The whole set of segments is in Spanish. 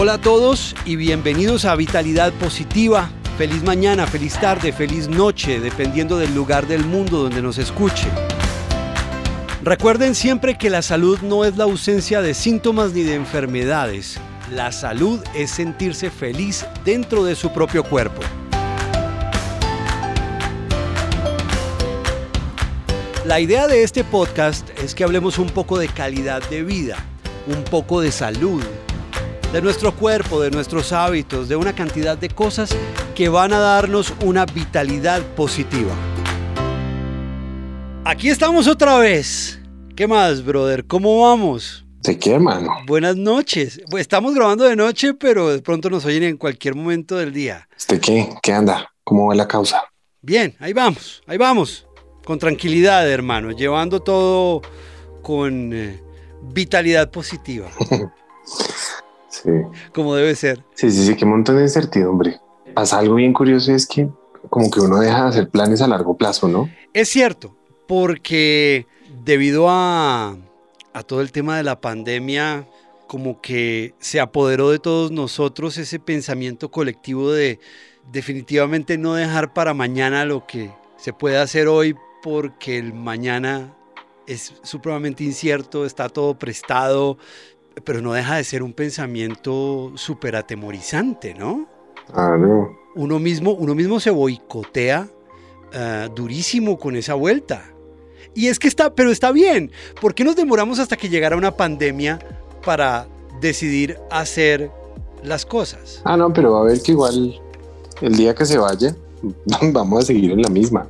Hola a todos y bienvenidos a Vitalidad Positiva. Feliz mañana, feliz tarde, feliz noche, dependiendo del lugar del mundo donde nos escuche. Recuerden siempre que la salud no es la ausencia de síntomas ni de enfermedades. La salud es sentirse feliz dentro de su propio cuerpo. La idea de este podcast es que hablemos un poco de calidad de vida, un poco de salud, de nuestro cuerpo, de nuestros hábitos, de una cantidad de cosas que van a darnos una vitalidad positiva. Aquí estamos otra vez. ¿Qué más, brother? ¿Cómo vamos? ¿De qué, hermano? Buenas noches. Pues, Estamos grabando de noche, pero de pronto nos oyen en cualquier momento del día. ¿De qué? ¿Qué anda? ¿Cómo va la causa? Bien, ahí vamos, ahí vamos. Con tranquilidad, hermano, llevando todo con eh, vitalidad positiva, Sí. como debe ser. Sí, sí, sí, qué montón de incertidumbre. Pasa algo bien curioso, es que como que uno deja de hacer planes a largo plazo, ¿no? Es cierto, porque debido a, a todo el tema de la pandemia, como que se apoderó de todos nosotros ese pensamiento colectivo de definitivamente no dejar para mañana lo que se puede hacer hoy porque el mañana es supremamente incierto, está todo prestado, pero no deja de ser un pensamiento súper atemorizante, ¿no? Claro. uno mismo, uno mismo se boicotea ah, durísimo con esa vuelta. Y es que está, pero está bien. ¿Por qué nos demoramos hasta que llegara una pandemia para decidir hacer las cosas? Ah, no, pero va a ver que igual el día que se vaya, vamos a seguir en la misma.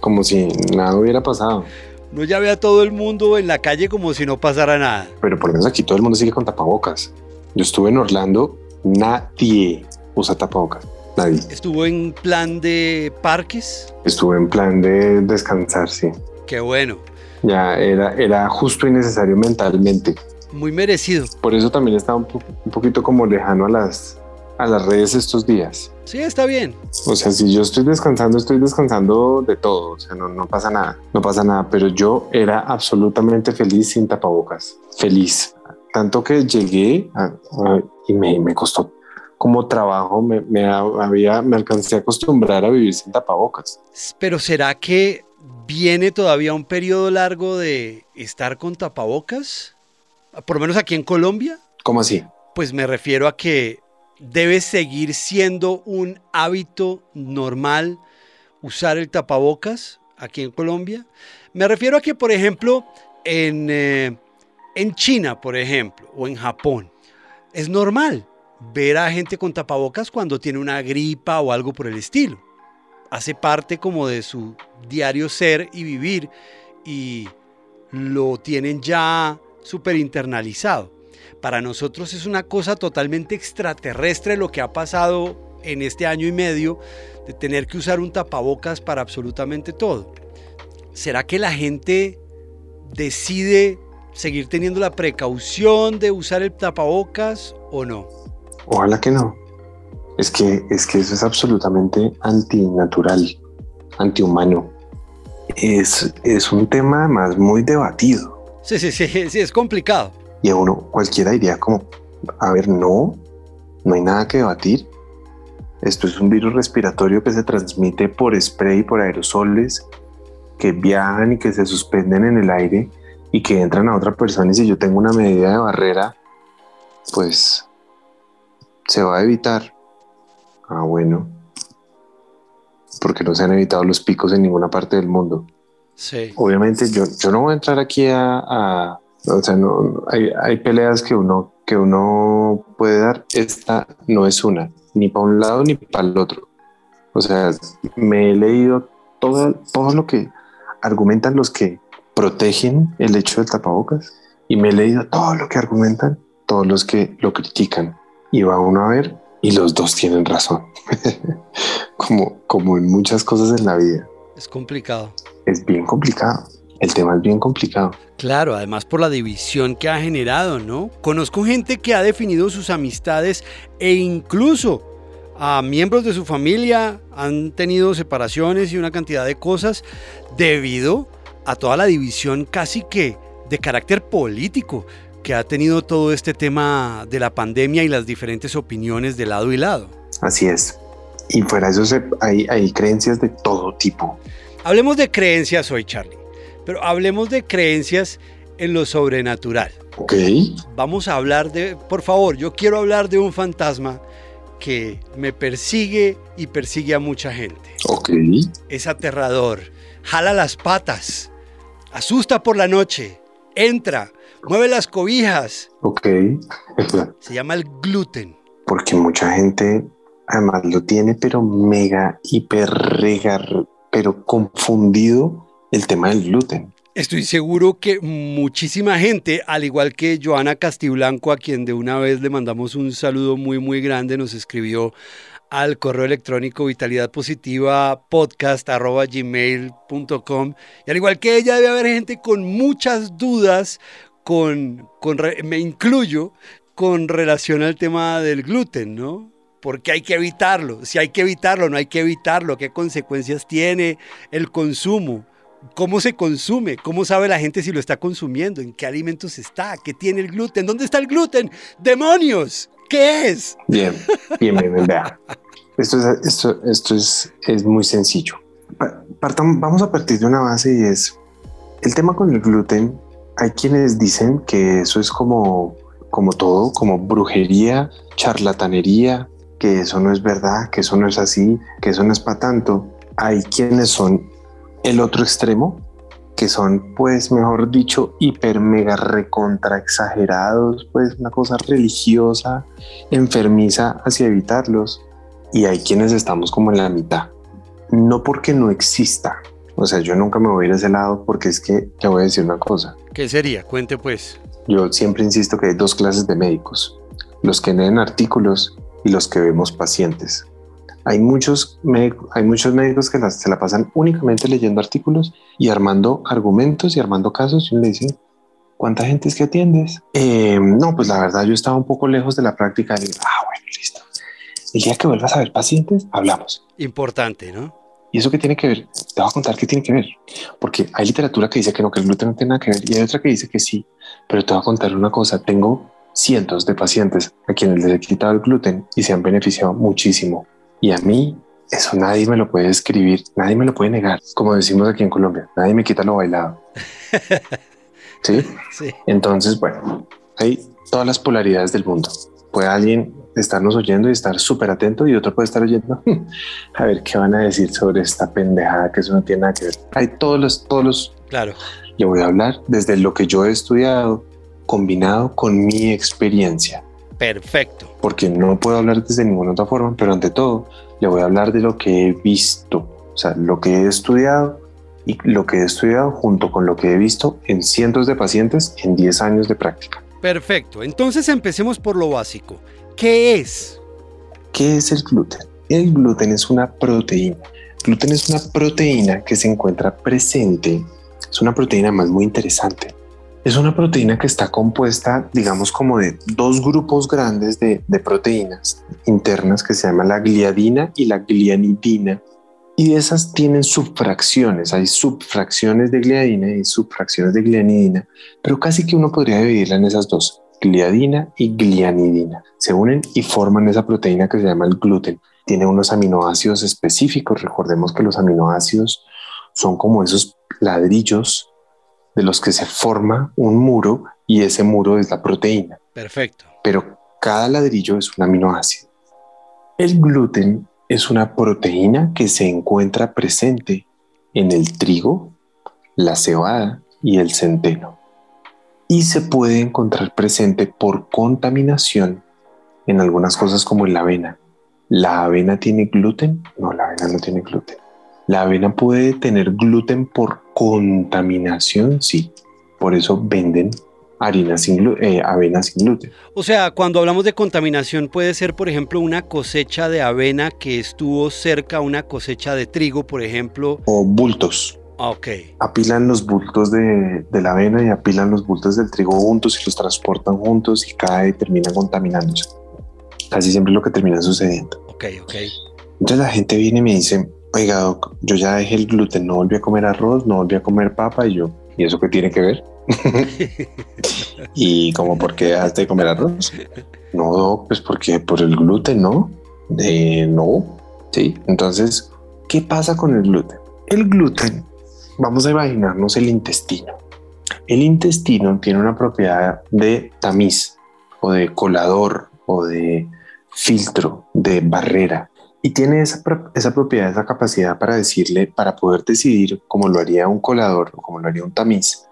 Como si nada hubiera pasado. No ya ve a todo el mundo en la calle como si no pasara nada. Pero por lo menos aquí todo el mundo sigue con tapabocas. Yo estuve en Orlando, nadie usa tapabocas. Nadie. Estuvo en plan de parques. Estuve en plan de descansar, sí. Qué bueno. Ya era, era justo y necesario mentalmente. Muy merecido. Por eso también estaba un, po- un poquito como lejano a las, a las redes estos días. Sí, está bien. O sea, si yo estoy descansando, estoy descansando de todo. O sea, no, no pasa nada, no pasa nada. Pero yo era absolutamente feliz sin tapabocas. Feliz. Tanto que llegué a- a- y me, me costó como trabajo, me, me había, me alcancé a acostumbrar a vivir sin tapabocas. Pero ¿será que viene todavía un periodo largo de estar con tapabocas? Por lo menos aquí en Colombia. ¿Cómo así? Pues me refiero a que debe seguir siendo un hábito normal usar el tapabocas aquí en Colombia. Me refiero a que, por ejemplo, en, eh, en China, por ejemplo, o en Japón, es normal ver a gente con tapabocas cuando tiene una gripa o algo por el estilo. Hace parte como de su diario ser y vivir y lo tienen ya súper internalizado. Para nosotros es una cosa totalmente extraterrestre lo que ha pasado en este año y medio de tener que usar un tapabocas para absolutamente todo. ¿Será que la gente decide seguir teniendo la precaución de usar el tapabocas o no? Ojalá que no. Es que, es que eso es absolutamente antinatural, antihumano. Es, es un tema además muy debatido. Sí, sí, sí, sí, es complicado. Y a uno cualquiera diría como, a ver, no, no hay nada que debatir. Esto es un virus respiratorio que se transmite por spray, por aerosoles, que viajan y que se suspenden en el aire y que entran a otra persona. Y si yo tengo una medida de barrera, pues se va a evitar. Ah, bueno. Porque no se han evitado los picos en ninguna parte del mundo. Sí. Obviamente yo, yo no voy a entrar aquí a, a- o sea, no, hay, hay peleas que uno, que uno puede dar. Esta no es una, ni para un lado ni para el otro. O sea, me he leído todo, todo lo que argumentan los que protegen el hecho del tapabocas y me he leído todo lo que argumentan todos los que lo critican. Y va uno a ver y los dos tienen razón. como, como en muchas cosas en la vida. Es complicado. Es bien complicado. El tema es bien complicado. Claro, además por la división que ha generado, ¿no? Conozco gente que ha definido sus amistades e incluso a miembros de su familia han tenido separaciones y una cantidad de cosas debido a toda la división casi que de carácter político que ha tenido todo este tema de la pandemia y las diferentes opiniones de lado y lado. Así es. Y fuera de eso hay, hay creencias de todo tipo. Hablemos de creencias hoy, Charlie, pero hablemos de creencias en lo sobrenatural. Ok. Vamos a hablar de, por favor, yo quiero hablar de un fantasma que me persigue y persigue a mucha gente. Ok. Es aterrador, jala las patas, asusta por la noche, entra, mueve las cobijas. Ok. Se llama el gluten. Porque mucha gente además lo tiene, pero mega, hiper, regar, pero confundido el tema del gluten. Estoy seguro que muchísima gente, al igual que Joana Castiblanco, a quien de una vez le mandamos un saludo muy, muy grande, nos escribió al correo electrónico vitalidad positiva podcast gmail.com y al igual que ella debe haber gente con muchas dudas con, con me incluyo con relación al tema del gluten, ¿no? Porque hay que evitarlo, si hay que evitarlo, no hay que evitarlo, qué consecuencias tiene el consumo cómo se consume, cómo sabe la gente si lo está consumiendo, en qué alimentos está, qué tiene el gluten, dónde está el gluten, demonios, ¿qué es? Bien, bien, bien, vea. Esto es, esto, esto es, es muy sencillo. vamos a partir de una base y es el tema con el gluten. Hay quienes dicen que eso es como, como todo, como brujería, charlatanería, que eso no es verdad, que eso no es así, que eso no es para tanto. Hay quienes son el otro extremo, que son, pues, mejor dicho, hiper, mega, recontra exagerados, pues, una cosa religiosa, enfermiza hacia evitarlos. Y hay quienes estamos como en la mitad. No porque no exista. O sea, yo nunca me voy a ir a ese lado porque es que te voy a decir una cosa. ¿Qué sería? Cuente pues. Yo siempre insisto que hay dos clases de médicos. Los que leen artículos y los que vemos pacientes. Hay muchos, hay muchos médicos que se la pasan únicamente leyendo artículos y armando argumentos y armando casos y le dicen, ¿cuánta gente es que atiendes? Eh, no, pues la verdad yo estaba un poco lejos de la práctica. Y, ah, bueno, listo. El día que vuelvas a ver pacientes, hablamos. Importante, ¿no? ¿Y eso qué tiene que ver? Te voy a contar qué tiene que ver. Porque hay literatura que dice que no, que el gluten no tiene nada que ver y hay otra que dice que sí. Pero te voy a contar una cosa. Tengo cientos de pacientes a quienes les he quitado el gluten y se han beneficiado muchísimo. Y a mí eso nadie me lo puede escribir, nadie me lo puede negar, como decimos aquí en Colombia, nadie me quita lo bailado. ¿Sí? Sí. Entonces, bueno, hay todas las polaridades del mundo. Puede alguien estarnos oyendo y estar súper atento y otro puede estar oyendo a ver qué van a decir sobre esta pendejada que eso no tiene nada que ver. Hay todos los, todos los. Claro. Le voy a hablar desde lo que yo he estudiado combinado con mi experiencia. Perfecto. Porque no puedo hablar desde ninguna otra forma, pero ante todo le voy a hablar de lo que he visto, o sea, lo que he estudiado y lo que he estudiado junto con lo que he visto en cientos de pacientes en 10 años de práctica. Perfecto. Entonces empecemos por lo básico. ¿Qué es? ¿Qué es el gluten? El gluten es una proteína. El gluten es una proteína que se encuentra presente. Es una proteína más muy interesante es una proteína que está compuesta, digamos, como de dos grupos grandes de, proteínas internas que se llaman la gliadina y la glianidina. Y esas tienen subfracciones, hay subfracciones de gliadina y subfracciones de glianidina, pero casi que uno podría dividirla en esas dos, gliadina y glianidina. Se unen y forman esa proteína que se llama el gluten. Tiene unos aminoácidos específicos, recordemos que los aminoácidos son como esos ladrillos de los que se forma un muro y ese muro es la proteína. Perfecto. Pero cada ladrillo es un aminoácido. El gluten es una proteína que se encuentra presente en el trigo, la cebada y el centeno. Y se puede encontrar presente por contaminación en algunas cosas como en la avena. ¿La avena tiene gluten? No, la avena no tiene gluten. La avena puede tener gluten por contaminación, sí. Por eso venden harina sin eh, avena sin gluten. O sea, cuando hablamos de contaminación puede ser, por ejemplo, una cosecha de avena que estuvo cerca a una cosecha de trigo, por ejemplo. O bultos. Ah, ok. Apilan los bultos de, de, la avena y apilan los bultos del trigo juntos y los transportan juntos y cae y termina contaminándose. Casi siempre es lo que termina sucediendo. Ok, ok. Entonces la gente viene y me dice, oiga, yo ya dejé el gluten, no volví a comer arroz, no volví a comer papa y yo, ¿y eso qué tiene que ver? y como, ¿por qué dejaste de comer arroz? No, pues porque por el gluten, ¿no? De no, sí. Entonces, ¿qué pasa con el gluten? El gluten, vamos a imaginarnos el intestino. El intestino tiene una propiedad de tamiz o de colador o de filtro, de barrera. Y tiene esa, propiedad, esa capacidad para decirle, para poder decidir, como lo haría un colador o como lo haría un tamiz,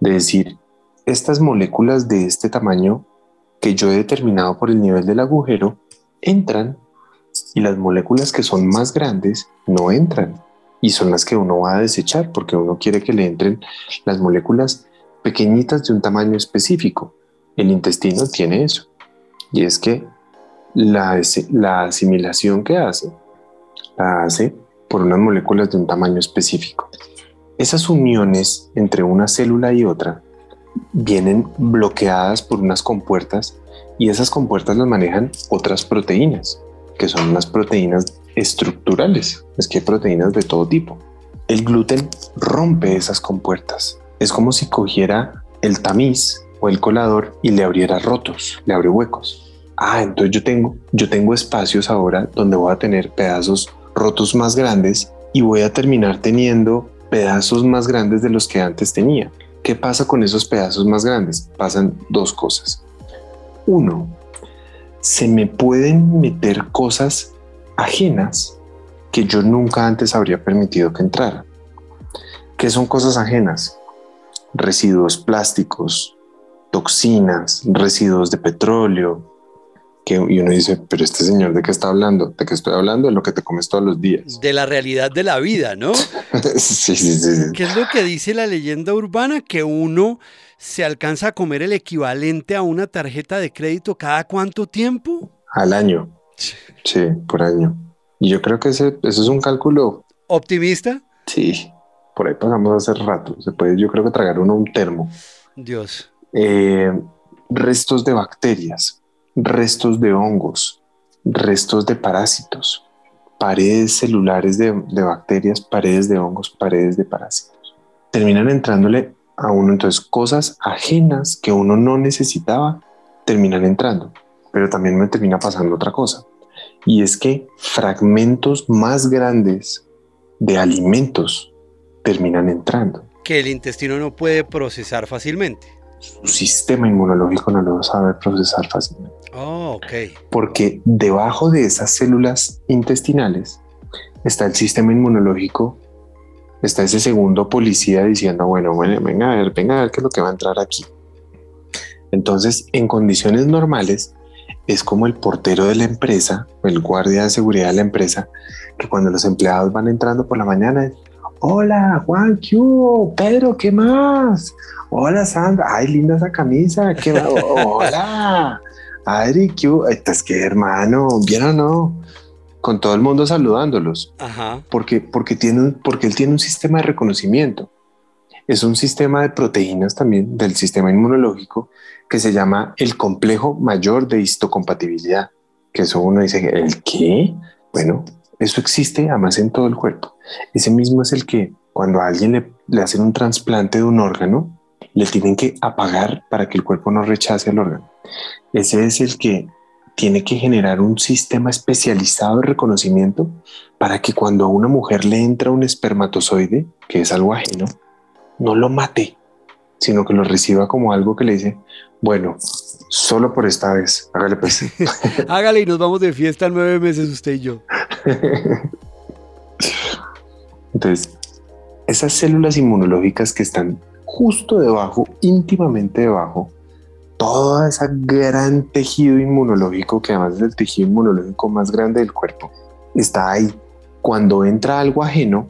de decir, estas moléculas de este tamaño que yo he determinado por el nivel del agujero entran y las moléculas que son más grandes no entran y son las que uno va a desechar porque uno quiere que le entren las moléculas pequeñitas de un tamaño específico. El intestino tiene eso y es que la, la asimilación que hace la hace por unas moléculas de un tamaño específico. Esas uniones entre una célula y otra vienen bloqueadas por unas compuertas y esas compuertas las manejan otras proteínas, que son unas proteínas estructurales. Es que hay proteínas de todo tipo. El gluten rompe esas compuertas. Es como si cogiera el tamiz o el colador y le abriera rotos, le abre huecos. Ah, entonces yo tengo, yo tengo espacios ahora donde voy a tener pedazos rotos más grandes y voy a terminar teniendo pedazos más grandes de los que antes tenía. ¿Qué pasa con esos pedazos más grandes? Pasan dos cosas. Uno, se me pueden meter cosas ajenas que yo nunca antes habría permitido que entraran. ¿Qué son cosas ajenas? Residuos plásticos, toxinas, residuos de petróleo, que, y uno dice, pero este señor de qué está hablando? ¿De qué estoy hablando? De lo que te comes todos los días. De la realidad de la vida, ¿no? sí, sí, sí, ¿Qué es lo que dice la leyenda urbana? Que uno se alcanza a comer el equivalente a una tarjeta de crédito cada cuánto tiempo? Al año. Sí, por año. Y yo creo que ese, eso es un cálculo. ¿Optimista? Sí, por ahí pasamos hace rato. Se puede, yo creo que tragar uno un termo. Dios. Eh, restos de bacterias, restos de hongos, restos de parásitos, paredes celulares de, bacterias, paredes de hongos, paredes de parásitos. Terminan entrándole a uno entonces cosas ajenas que uno no necesitaba, terminan entrando. Pero también me termina pasando otra cosa. Y es que fragmentos más grandes de alimentos terminan entrando. Que el intestino no puede procesar fácilmente su sistema inmunológico no lo sabe procesar fácilmente. Oh, ok. Porque debajo de esas células intestinales está el sistema inmunológico, está ese segundo policía diciendo, bueno, bueno, venga a ver, venga a ver qué es lo que va a entrar aquí. Entonces, en condiciones normales, es como el portero de la empresa, el guardia de seguridad de la empresa, que cuando los empleados van entrando por la mañana, hola Juan, ¿qué Pedro, ¿qué más? Hola Sandra, ay, linda esa camisa, ¿qué más? hola, Adri, ¿qué Es que hermano, ¿bien o no? Con todo el mundo saludándolos. Ajá. Porque, porque, tiene, porque él tiene un sistema de reconocimiento. Es un sistema de proteínas también del sistema inmunológico que se llama el complejo mayor de histocompatibilidad. Que eso uno dice, ¿el qué? Bueno, eso existe además en todo el cuerpo. Ese mismo es el que cuando a alguien le, hacen un trasplante de un órgano, le tienen que apagar para que el cuerpo no rechace el órgano. Ese es el que tiene que generar un sistema especializado de reconocimiento para que cuando a una mujer le entra un espermatozoide, que es algo ajeno, no lo mate, sino que lo reciba como algo que le dice, bueno, solo por esta vez, hágale pues. hágale y nos vamos de fiesta nueve meses usted y yo. Entonces, esas células inmunológicas que están justo debajo, íntimamente debajo, todo ese gran tejido inmunológico, que además es el tejido inmunológico más grande del cuerpo, está ahí. Cuando entra algo ajeno,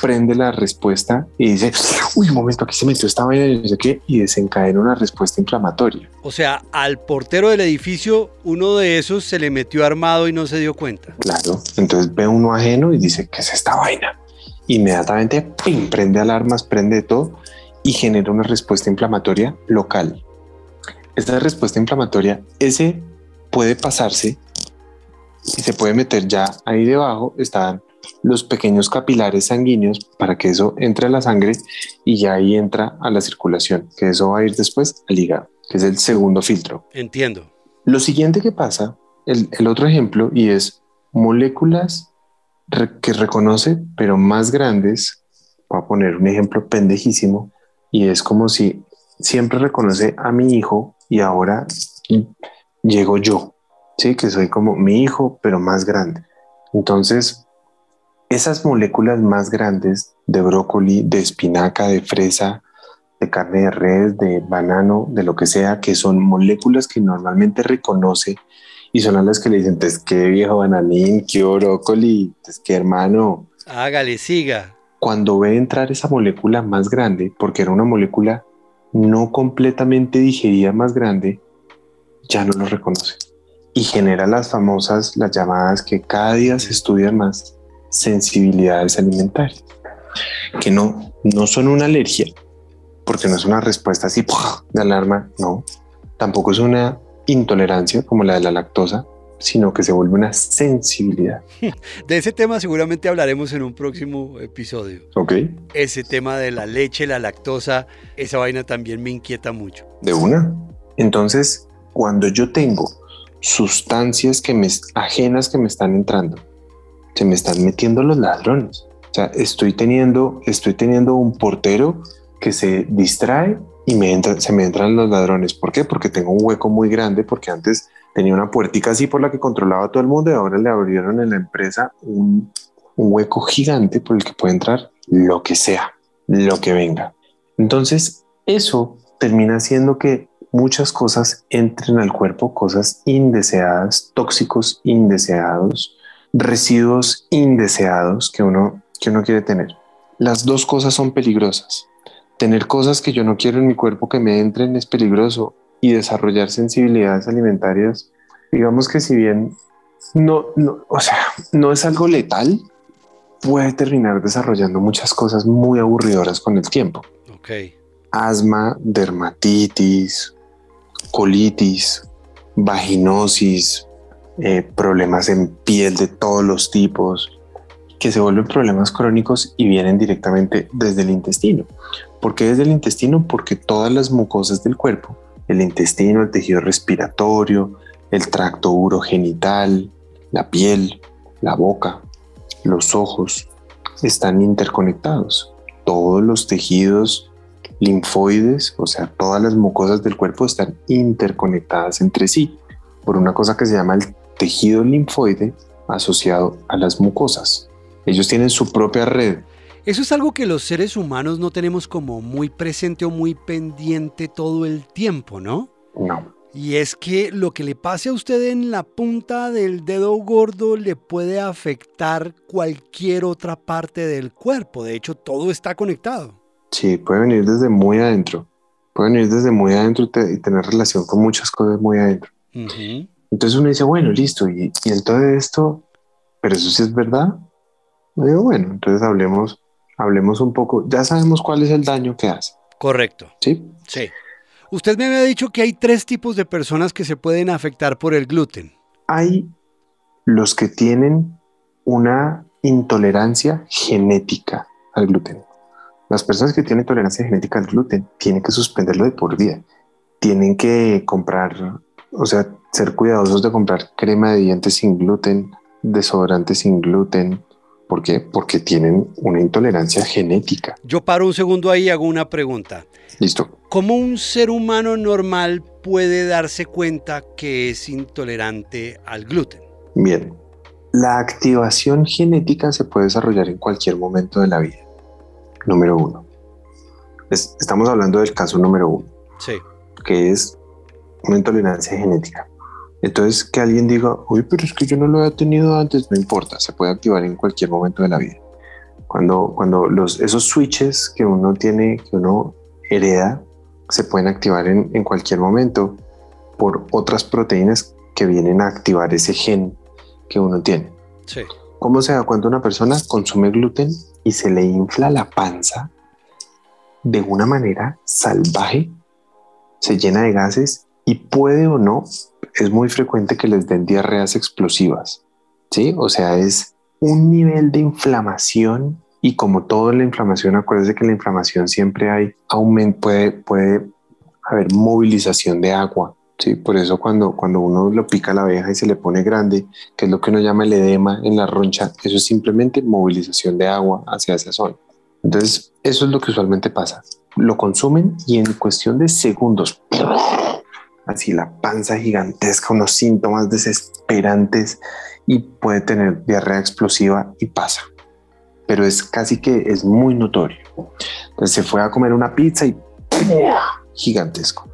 prende la respuesta y dice, uy, un momento, aquí se metió esta vaina y no sé qué, y desencadena una respuesta inflamatoria. O sea, al portero del edificio, uno de esos se le metió armado y no se dio cuenta. Claro, entonces ve uno ajeno y dice, ¿qué es esta vaina? Inmediatamente, ¡pim!, prende alarmas, prende todo y genera una respuesta inflamatoria local. Esta respuesta inflamatoria, ese puede pasarse y se puede meter ya ahí debajo, están los pequeños capilares sanguíneos para que eso entre a la sangre y ya ahí entra a la circulación, que eso va a ir después al hígado, que es el segundo filtro. Entiendo. Lo siguiente que pasa, el, el otro ejemplo, y es moléculas que reconoce, pero más grandes, voy a poner un ejemplo pendejísimo, y es como si siempre reconoce a mi hijo y ahora llego yo, sí, que soy como mi hijo, pero más grande. Entonces, esas moléculas más grandes de brócoli, de espinaca, de fresa, de carne de res, de banano, de lo que sea, que son moléculas que normalmente reconoce y son a las que le dicen, es que viejo bananín, qué brócoli, es que hermano. Hágale, siga. Cuando ve entrar esa molécula más grande, porque era una molécula no completamente digerida más grande, ya no lo reconoce. Y genera las famosas, las llamadas que cada día se estudian más, sensibilidades alimentarias, que no, no son una alergia, porque no es una respuesta así de alarma, no. Tampoco es una intolerancia como la de la lactosa, sino que se vuelve una sensibilidad. De ese tema seguramente hablaremos en un próximo episodio. Ok. Ese tema de la leche, la lactosa, esa vaina también me inquieta mucho. De una. Entonces, cuando yo tengo sustancias que me ajenas que me están entrando, se me están metiendo los ladrones. O sea, estoy teniendo, estoy teniendo un portero que se distrae y me se me entran los ladrones. ¿Por qué? Porque tengo un hueco muy grande, porque antes tenía una puertica así por la que controlaba todo el mundo y ahora le abrieron en la empresa un, un hueco gigante por el que puede entrar lo que sea, lo que venga. Entonces, eso termina haciendo que muchas cosas entren al cuerpo, cosas indeseadas, tóxicos indeseados, residuos indeseados que uno, que uno quiere tener. Las dos cosas son peligrosas. Tener cosas que yo no quiero en mi cuerpo que me entren es peligroso y desarrollar sensibilidades alimentarias, digamos que si bien no, no, o sea, no es algo letal, puede terminar desarrollando muchas cosas muy aburridoras con el tiempo. Ok. Asma, dermatitis, colitis, vaginosis, eh, problemas en piel de todos los tipos, que se vuelven problemas crónicos y vienen directamente desde el intestino. ¿Por qué desde el intestino? Porque todas las mucosas del cuerpo, el intestino, el tejido respiratorio, el tracto urogenital, la piel, la boca, los ojos, están interconectados. Todos los tejidos linfoides, o sea, todas las mucosas del cuerpo están interconectadas entre sí por una cosa que se llama el tejido linfoide asociado a las mucosas. Ellos tienen su propia red. Eso es algo que los seres humanos no tenemos como muy presente o muy pendiente todo el tiempo, ¿no? No. Y es que lo que le pase a usted en la punta del dedo gordo le puede afectar cualquier otra parte del cuerpo. De hecho, todo está conectado. Sí, puede venir desde muy adentro. Puede venir desde muy adentro y, tener relación con muchas cosas muy adentro. Entonces uno dice, bueno, listo. Y, y entonces esto, pero eso sí es verdad. Yo digo, bueno, entonces hablemos, hablemos un poco. Ya sabemos cuál es el daño que hace. Correcto. Sí. Sí. Usted me había dicho que hay tres tipos de personas que se pueden afectar por el gluten. Hay los que tienen una intolerancia genética al gluten. Las personas que tienen tolerancia genética al gluten tienen que suspenderlo de por vida. Tienen que comprar, o sea, ser cuidadosos de comprar crema de dientes sin gluten, desodorante sin gluten. ¿Por qué? Porque tienen una intolerancia genética. Yo paro un segundo ahí y hago una pregunta. Listo. ¿Cómo un ser humano normal puede darse cuenta que es intolerante al gluten? Bien, la activación genética se puede desarrollar en cualquier momento de la vida. Número uno. estamos hablando del caso número uno. Sí. Que es una intolerancia genética. Entonces, que alguien diga, uy, pero es que yo no lo había tenido antes, no importa, se puede activar en cualquier momento de la vida. Cuando, cuando los, esos switches que uno tiene, que uno hereda se pueden activar en, en cualquier momento por otras proteínas que vienen a activar ese gen que uno tiene. Sí. ¿Cómo se da cuenta una persona consume gluten y se le infla la panza de una manera salvaje? Se llena de gases y puede o no, es muy frecuente que les den diarreas explosivas. ¿Sí? O sea, es un nivel de inflamación y como todo en la inflamación, acuérdese que la inflamación siempre hay aumento, puede, puede haber movilización de agua. Sí, por eso cuando, cuando uno lo pica la abeja y se le pone grande, que es lo que uno llama el edema en la roncha, eso es simplemente movilización de agua hacia esa zona. Entonces, eso es lo que usualmente pasa. Lo consumen y en cuestión de segundos, así la panza gigantesca, unos síntomas desesperantes y puede tener diarrea explosiva y pasa. Pero es casi que es muy notorio. Entonces se fue a comer una pizza y gigantesco.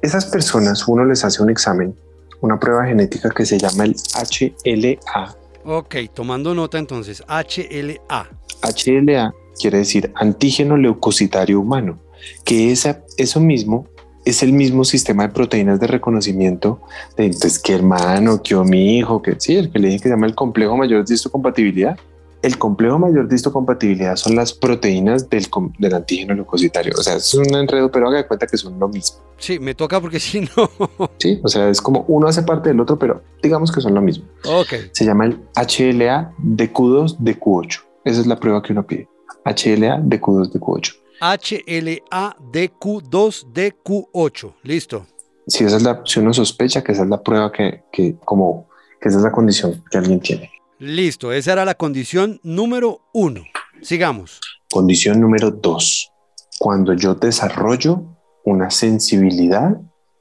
Esas personas, uno les hace un examen, una prueba genética que se llama el HLA. Ok, tomando nota entonces, HLA. HLA quiere decir antígeno leucocitario humano, que esa, eso mismo es el mismo sistema de proteínas de reconocimiento de entonces qué hermano, qué mi hijo, que sí, el que le dije que se llama el complejo mayor de histocompatibilidad. El complejo mayor de histocompatibilidad son las proteínas del, del antígeno leucocitario. O sea, es un enredo, pero haga de cuenta que son lo mismo. Sí, me toca porque si no. Sí, o sea, es como uno hace parte del otro, pero digamos que son lo mismo. Ok. Se llama el HLA de Q2 de Q8. Esa es la prueba que uno pide. HLA de Q2 de Q8. HLA de Q2 de Q8. Listo. Si, esa es la, si uno sospecha que esa es la prueba que, que, como, que esa es la condición que alguien tiene. Listo, esa era la condición número uno. Sigamos. Condición número dos. Cuando yo desarrollo una sensibilidad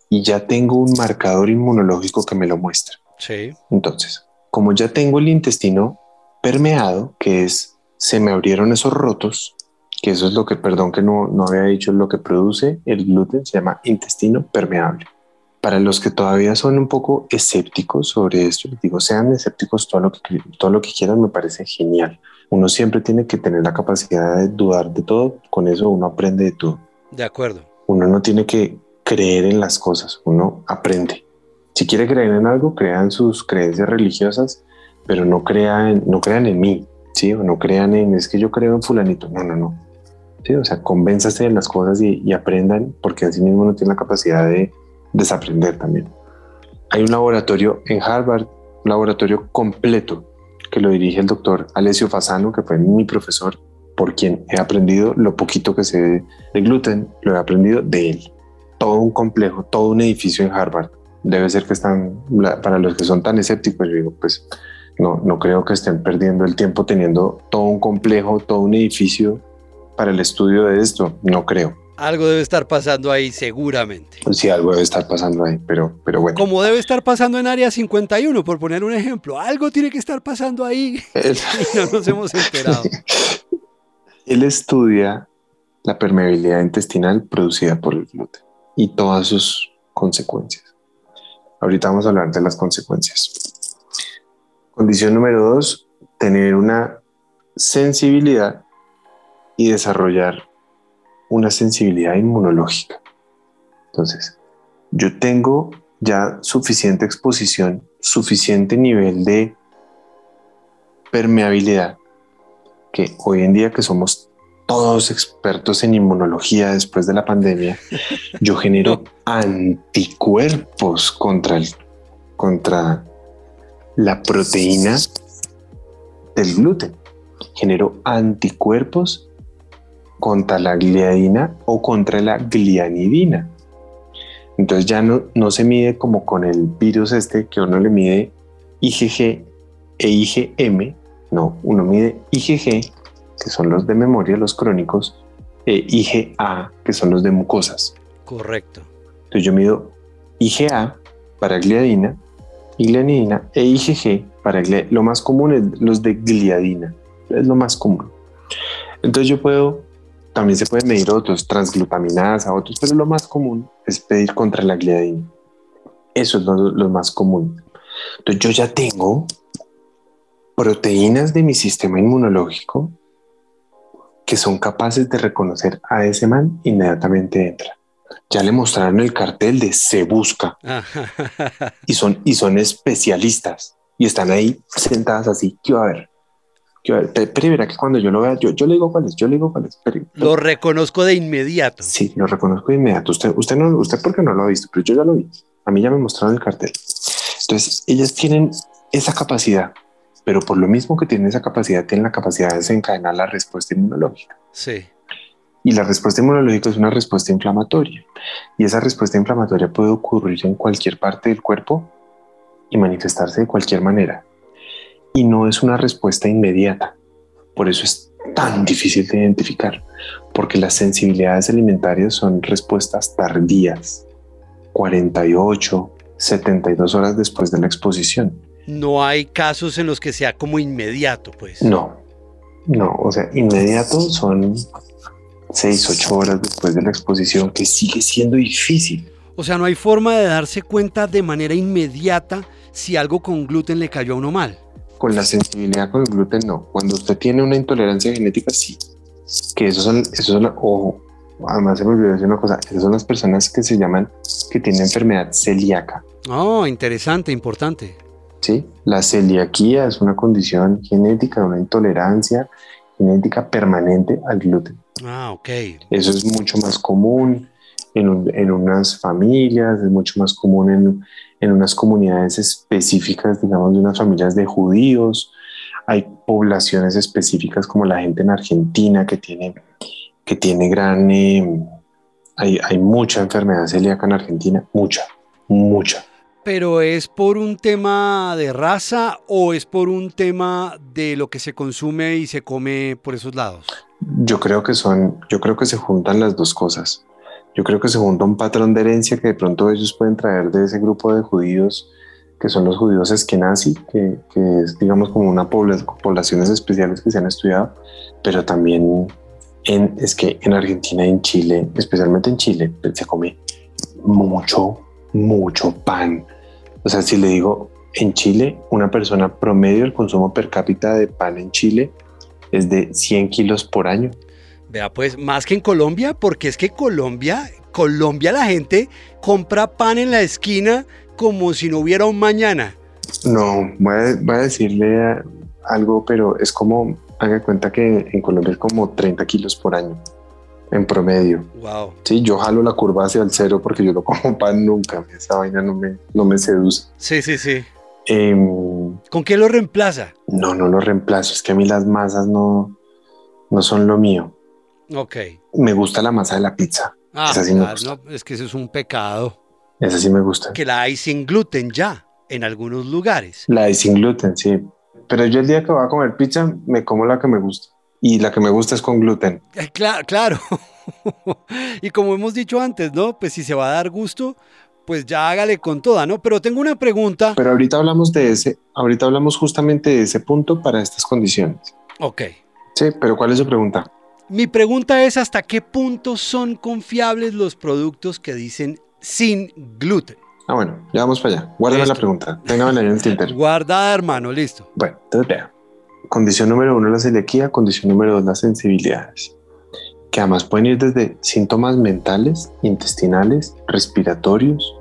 y ya tengo un marcador inmunológico que me lo muestra. Sí. Entonces, como ya tengo el intestino permeado, que es se me abrieron esos rotos, que eso es lo que, perdón que no, no había dicho, lo que produce el gluten, se llama intestino permeable. Para los que todavía son un poco escépticos sobre esto, les digo, sean escépticos todo lo que, todo lo que quieran, me parece genial. Uno siempre tiene que tener la capacidad de dudar de todo, con eso uno aprende de todo. De acuerdo. Uno no tiene que creer en las cosas, uno aprende. Si quiere creer en algo, crean sus creencias religiosas, pero no crean, no crean en mí, ¿sí? O no crean en, es que yo creo en fulanito. No, no, no. ¿Sí? O sea, convénzase de las cosas y, aprendan, porque así mismo no tiene la capacidad de desaprender también. Hay un laboratorio en Harvard, un laboratorio completo, que lo dirige el doctor Alessio Fasano, que fue mi profesor, por quien he aprendido lo poquito que sé de gluten, lo he aprendido de él. Todo un complejo, todo un edificio en Harvard. Debe ser que están, para los que son tan escépticos, yo digo, pues no, no creo que estén perdiendo el tiempo teniendo todo un complejo, todo un edificio para el estudio de esto. No creo. Algo debe estar pasando ahí seguramente. Sí, algo debe estar pasando ahí, pero, pero bueno. Como debe estar pasando en Área 51, por poner un ejemplo. Algo tiene que estar pasando ahí y no nos hemos enterado. Él estudia la permeabilidad intestinal producida por el gluten y todas sus consecuencias. Ahorita vamos a hablar de las consecuencias. Condición número dos, tener una sensibilidad y desarrollar una sensibilidad inmunológica. Entonces, yo tengo ya suficiente exposición, suficiente nivel de permeabilidad, que hoy en día que somos todos expertos en inmunología después de la pandemia, yo genero anticuerpos contra el, contra la proteína del gluten. Generó anticuerpos contra la gliadina o contra la glianidina. Entonces ya no, no se mide como con el virus este que uno le mide IgG e IgM, no, uno mide IgG, que son los de memoria, los crónicos, e IgA, que son los de mucosas. Correcto. Entonces yo mido IgA para gliadina y gliadina e IgG para lo más común es los de gliadina, es lo más común. Entonces yo puedo, también se pueden medir otros, transglutaminadas a otros, pero lo más común es pedir contra la gliadina. Eso es lo, más común. Entonces yo ya tengo proteínas de mi sistema inmunológico que son capaces de reconocer a ese man inmediatamente entra ya le mostraron el cartel de se busca y son, y son especialistas y están ahí sentadas así. ¿Qué va a ver? Pero verá que cuando yo lo vea, yo, yo le digo cuál es, yo le digo cuál es. lo reconozco de inmediato. Sí, lo reconozco de inmediato. Usted, usted no, usted porque no lo ha visto, pero yo ya lo vi. A mí ya me mostraron el cartel. Entonces, ellas tienen esa capacidad pero por lo mismo que tienen esa capacidad, tienen la capacidad de desencadenar la respuesta inmunológica. Sí. Y la respuesta inmunológica es una respuesta inflamatoria. Y esa respuesta inflamatoria puede ocurrir en cualquier parte del cuerpo y manifestarse de cualquier manera. Y no es una respuesta inmediata. Por eso es tan difícil de identificar, porque las sensibilidades alimentarias son respuestas tardías, 48, 72 horas después de la exposición. No hay casos en los que sea como inmediato, pues. No, no, o sea, inmediato son 6, 8 horas después de la exposición, que sigue siendo difícil. O sea, no hay forma de darse cuenta de manera inmediata si algo con gluten le cayó a uno mal. Con la sensibilidad con el gluten, no. Cuando usted tiene una intolerancia genética, sí. Que esos son, esos son, ojo, además se me olvidó decir una cosa, esas son las personas que se llaman, que tienen enfermedad celíaca. Oh, interesante, importante. Sí, la celiaquía es una condición genética, una intolerancia genética permanente al gluten. Ah, ok. Eso es mucho más común en, en unas familias, es mucho más común en, en unas comunidades específicas, digamos, de unas familias de judíos. Hay poblaciones específicas como la gente en Argentina que tiene, que tiene gran... Eh, hay, hay mucha enfermedad celíaca en Argentina, mucha, mucha. ¿Pero es por un tema de raza o es por un tema de lo que se consume y se come por esos lados? Yo creo que son, yo creo que se juntan las dos cosas. Yo creo que se junta un patrón de herencia que de pronto ellos pueden traer de ese grupo de judíos que son los judíos eskenazi, que, que es digamos como una población, poblaciones especiales que se han estudiado, pero también en, es que en Argentina y en Chile, especialmente en Chile, se come mucho, mucho pan. O sea, si le digo, en Chile, una persona promedio, el consumo per cápita de pan en Chile es de 100 kilos por año. Vea, pues más que en Colombia, porque es que Colombia, Colombia la gente compra pan en la esquina como si no hubiera un mañana. No, voy a, decirle algo, pero es como, haga cuenta que en Colombia es como 30 kilos por año en promedio. Wow. Sí, yo jalo la curva hacia el cero porque yo no como pan nunca. Esa vaina no me, no me seduce. Sí, sí, sí. Em, ¿Con qué lo reemplaza? No, no lo reemplazo. Es que a mí las masas no, no son lo mío. Ok. Me gusta la masa de la pizza. Ah, Esa sí me gusta. no, es que eso es un pecado. Esa sí me gusta. Que la hay sin gluten ya, en algunos lugares. La hay sin gluten, sí. Pero yo el día que voy a comer pizza, me como la que me gusta. Y la que me gusta es con gluten. Eh, claro, claro. y como hemos dicho antes, ¿no? Pues si se va a dar gusto, pues ya hágale con toda, ¿no? Pero tengo una pregunta. Pero ahorita hablamos de ese, ahorita hablamos justamente de ese punto para estas condiciones. Ok. Sí, pero ¿cuál es su pregunta? Mi pregunta es hasta qué punto son confiables los productos que dicen sin gluten. Ah, bueno, ya vamos para allá. Guárdame la pregunta. Téngame en el tintero. Guardada, hermano, listo. Bueno, entonces vea. Condición número uno, la celiaquía. Condición número dos, las sensibilidades. Que además pueden ir desde síntomas mentales, intestinales, respiratorios,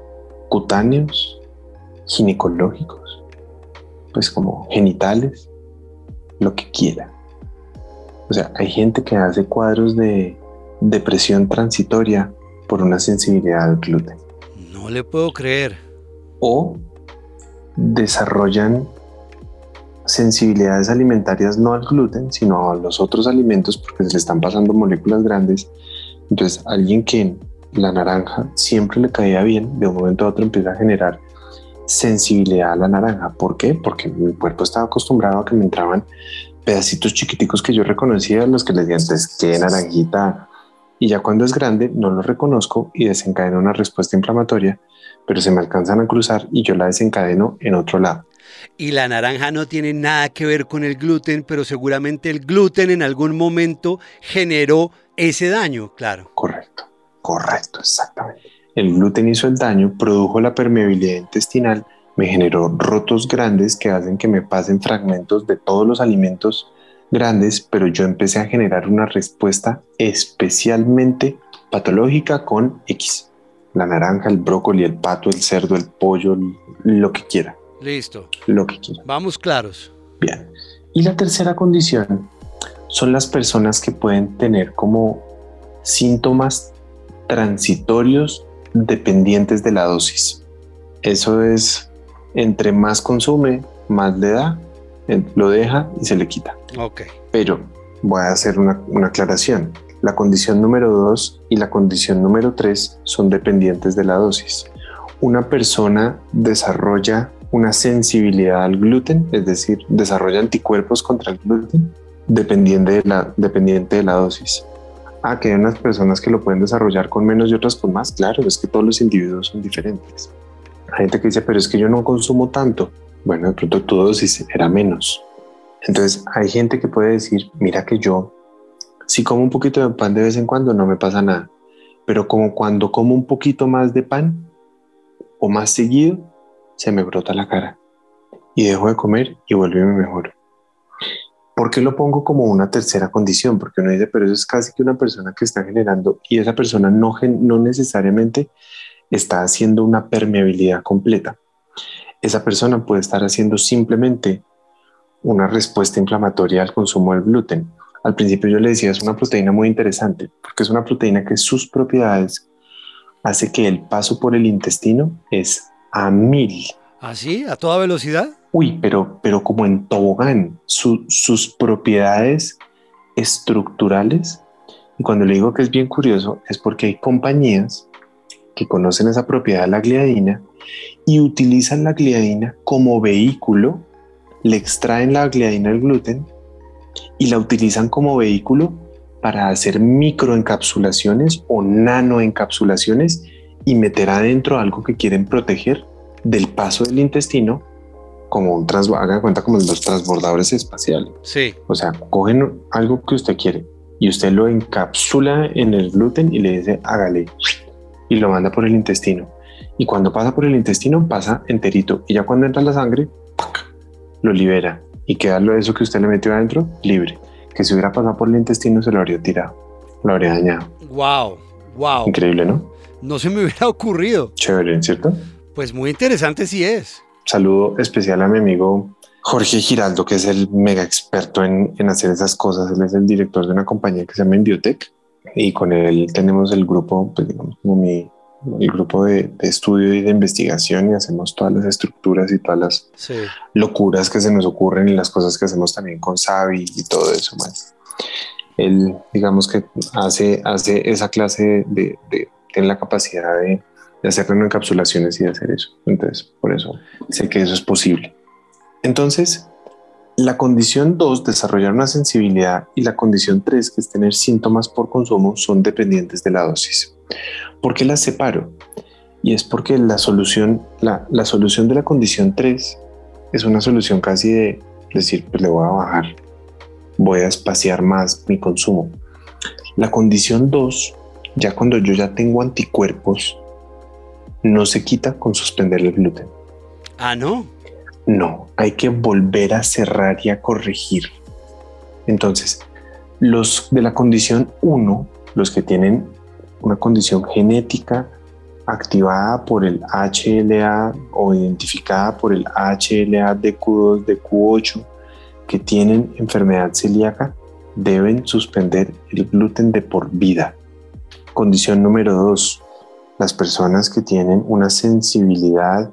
cutáneos, ginecológicos, pues como genitales, lo que quiera. O sea, hay gente que hace cuadros de depresión transitoria por una sensibilidad al gluten. No le puedo creer. O desarrollan sensibilidades alimentarias no al gluten, sino a los otros alimentos porque se le están pasando moléculas grandes. Entonces, alguien que la naranja siempre le caía bien, de un momento a otro empieza a generar sensibilidad a la naranja. ¿Por qué? Porque mi cuerpo estaba acostumbrado a que me entraban pedacitos chiquiticos que yo reconocía, los que les decían, entonces, qué naranjita. Y ya cuando es grande, no lo reconozco y desencadena una respuesta inflamatoria, pero se me alcanzan a cruzar y yo la desencadeno en otro lado. Y la naranja no tiene nada que ver con el gluten, pero seguramente el gluten en algún momento generó ese daño, claro. Correcto, correcto, exactamente. El gluten hizo el daño, produjo la permeabilidad intestinal, me generó rotos grandes que hacen que me pasen fragmentos de todos los alimentos grandes, pero yo empecé a generar una respuesta especialmente patológica con X. La naranja, el brócoli, el pato, el cerdo, el pollo, lo que quiera. Listo. Lo que quiera. Vamos claros. Bien. Y la tercera condición son las personas que pueden tener como síntomas transitorios dependientes de la dosis. Eso es, entre más consume, más le da, lo deja y se le quita. Ok. Pero voy a hacer una, una aclaración. La condición número 2 y la condición número 3 son dependientes de la dosis. Una persona desarrolla una sensibilidad al gluten, es decir, desarrolla anticuerpos contra el gluten, dependiente de la, dependiente de la dosis. Ah, que hay unas personas que lo pueden desarrollar con menos y otras con más. Claro, es que todos los individuos son diferentes. Hay gente que dice, pero es que yo no consumo tanto. Bueno, de pronto tu dosis era menos. Entonces hay gente que puede decir, mira que yo, si como un poquito de pan de vez en cuando no me pasa nada, pero como cuando como un poquito más de pan o más seguido, se me brota la cara y dejo de comer y vuelvo y me mejoro. ¿Por qué lo pongo como una tercera condición? Porque uno dice, pero eso es casi que una persona que está generando y esa persona no, no necesariamente está haciendo una permeabilidad completa. Esa persona puede estar haciendo simplemente una respuesta inflamatoria al consumo del gluten. Al principio yo le decía, es una proteína muy interesante porque es una proteína que sus propiedades hace que el paso por el intestino es a mil. ¿Así? ¿A toda velocidad? Uy, pero, pero como en tobogán, sus propiedades estructurales. Y cuando le digo que es bien curioso, es porque hay compañías que conocen esa propiedad de la gliadina y utilizan la gliadina como vehículo, le extraen la gliadina del gluten y la utilizan como vehículo para hacer microencapsulaciones o nanoencapsulaciones y meter adentro algo que quieren proteger del paso del intestino como un trans, haga cuenta como los transbordadores espaciales. Sí. O sea, cogen algo que usted quiere y usted lo encapsula en el gluten y le dice hágale y lo manda por el intestino. Y cuando pasa por el intestino pasa enterito y ya cuando entra la sangre lo libera y queda lo de eso que usted le metió adentro libre. Que si hubiera pasado por el intestino se lo habría tirado, lo habría dañado. Wow, wow. Increíble, ¿no? No se me hubiera ocurrido. Chévere, ¿cierto? Pues muy interesante sí es. Saludo especial a mi amigo Jorge Giraldo, que es el mega experto en, hacer esas cosas. Él es el director de una compañía que se llama Enbiotech y con él tenemos el grupo, pues digamos, como mi, el grupo de, estudio y de investigación y hacemos todas las estructuras y todas las locuras que se nos ocurren y las cosas que hacemos también con Savi y todo eso. más Él, digamos que hace, hace esa clase de, de tiene la capacidad de, de hacer encapsulaciones y de hacer eso. Entonces, por eso sé que eso es posible. Entonces, la condición 2, desarrollar una sensibilidad, y la condición 3, que es tener síntomas por consumo, son dependientes de la dosis. ¿Por qué las separo? Y es porque la solución, la, la solución de la condición 3 es una solución casi de decir, pues le voy a bajar, voy a espaciar más mi consumo. La condición 2, ya cuando yo ya tengo anticuerpos, no se quita con suspender el gluten. Ah, no. No, hay que volver a cerrar y a corregir. Entonces, los de la condición 1, los que tienen una condición genética activada por el HLA o identificada por el HLA de Q2, de Q8, que tienen enfermedad celíaca, deben suspender el gluten de por vida. Condición número 2, las personas que tienen una sensibilidad